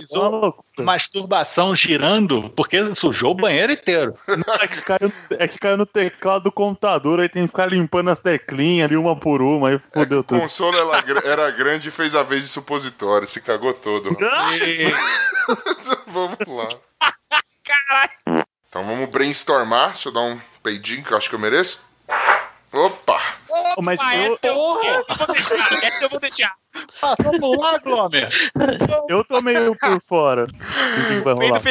Masturbação girando, porque sujou o banheiro inteiro. Não, é, que caiu, é que caiu no teclado do computador, aí tem que ficar limpando as teclinhas ali uma por uma, aí fodeu o tudo. consolo era, gra- era grande e fez a vez de supositório. Se cagou todo. vamos lá. Caralho. Então vamos brainstormar. Deixa eu dar um peidinho que eu acho que eu mereço. Opa! Ô, Mas eu, essa eu, essa eu vou deixar. Essa eu vou deixar. Passou por lá, Glomer. eu tô meio por fora. O que que vai rolar?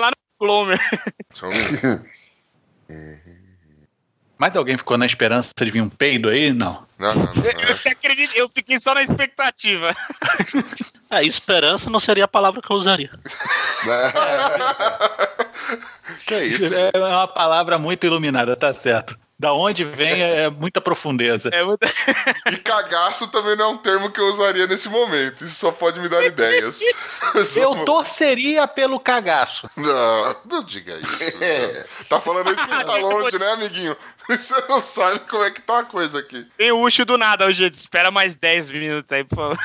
lá no Glomer. Só um- Mais alguém ficou na esperança de vir um peido aí? Não. Não, não, não. Eu? Eu fiquei só na expectativa. É, esperança não seria a palavra que eu usaria. que é isso? É uma palavra muito iluminada, tá certo. Da onde vem é muita profundeza. É muito... E cagaço também não é um termo que eu usaria nesse momento. Isso só pode me dar ideias. Eu torceria pelo cagaço. Não, não diga isso. não. Tá falando isso porque tá longe, né, amiguinho? Você não sabe como é que tá a coisa aqui. Tem o Ucho do nada hoje. Espera mais 10 minutos aí, por favor.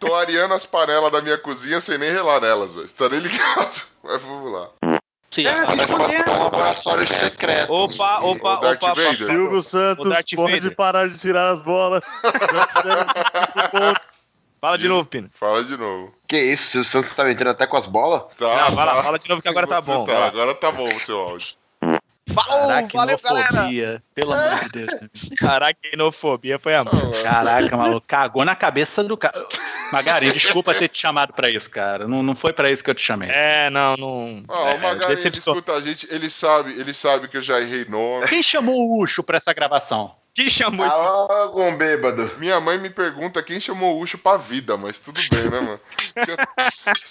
Tô areando as panelas da minha cozinha sem nem relar nelas, velho. Tá nem ligado. Mas vamos lá. Sim, É, faz parte do laboratório secreto. Opa, opa, O Darth opa. Vader. Silvio Santos, pode Vader. parar de tirar as bolas. Fala de novo, Pino. Fala de novo. Que isso? O Santos tá entrando até com as bolas? Tá, Não, vai lá, tá. fala de novo que agora tá bom. Tá, agora tá bom o seu áudio. Falou, valeu, galera. Pelo amor de Deus. Aracnofobia foi a mão. Caraca, maluco. Cagou na cabeça do cara. Magari, desculpa ter te chamado pra isso, cara. Não, não foi pra isso que eu te chamei. É, não, não. Ó, é, o Magari, ele escuta a gente, ele sabe, ele sabe que eu já errei nome. Quem chamou o Ucho pra essa gravação? Quem chamou esse Ah, algum bêbado. Minha mãe me pergunta quem chamou o Ucho pra vida, mas tudo bem, né, mano?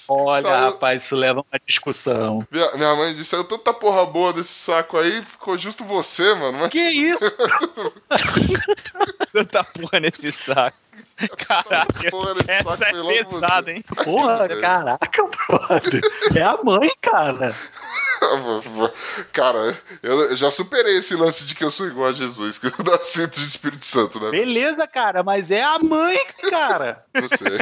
Olha, saiu- rapaz, isso leva a uma discussão. Minha, minha mãe disse, saiu tanta porra boa desse saco aí, ficou justo você, mano. Mas Que isso? tanta porra nesse saco? Caraca, essa saco é pesada, hein? Porra, caraca, brother. É a mãe, cara. Cara, eu já superei esse lance de que eu sou igual a Jesus, que eu sinto de Espírito Santo, né? Beleza, cara, mas é a mãe, cara. Sei.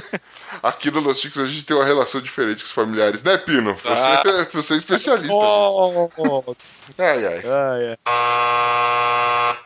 Aqui no Los Chicos a gente tem uma relação diferente com os familiares, né, Pino? Você, Ah. você é especialista nisso. Oh, oh, oh. Ai, ai. Ai, ai.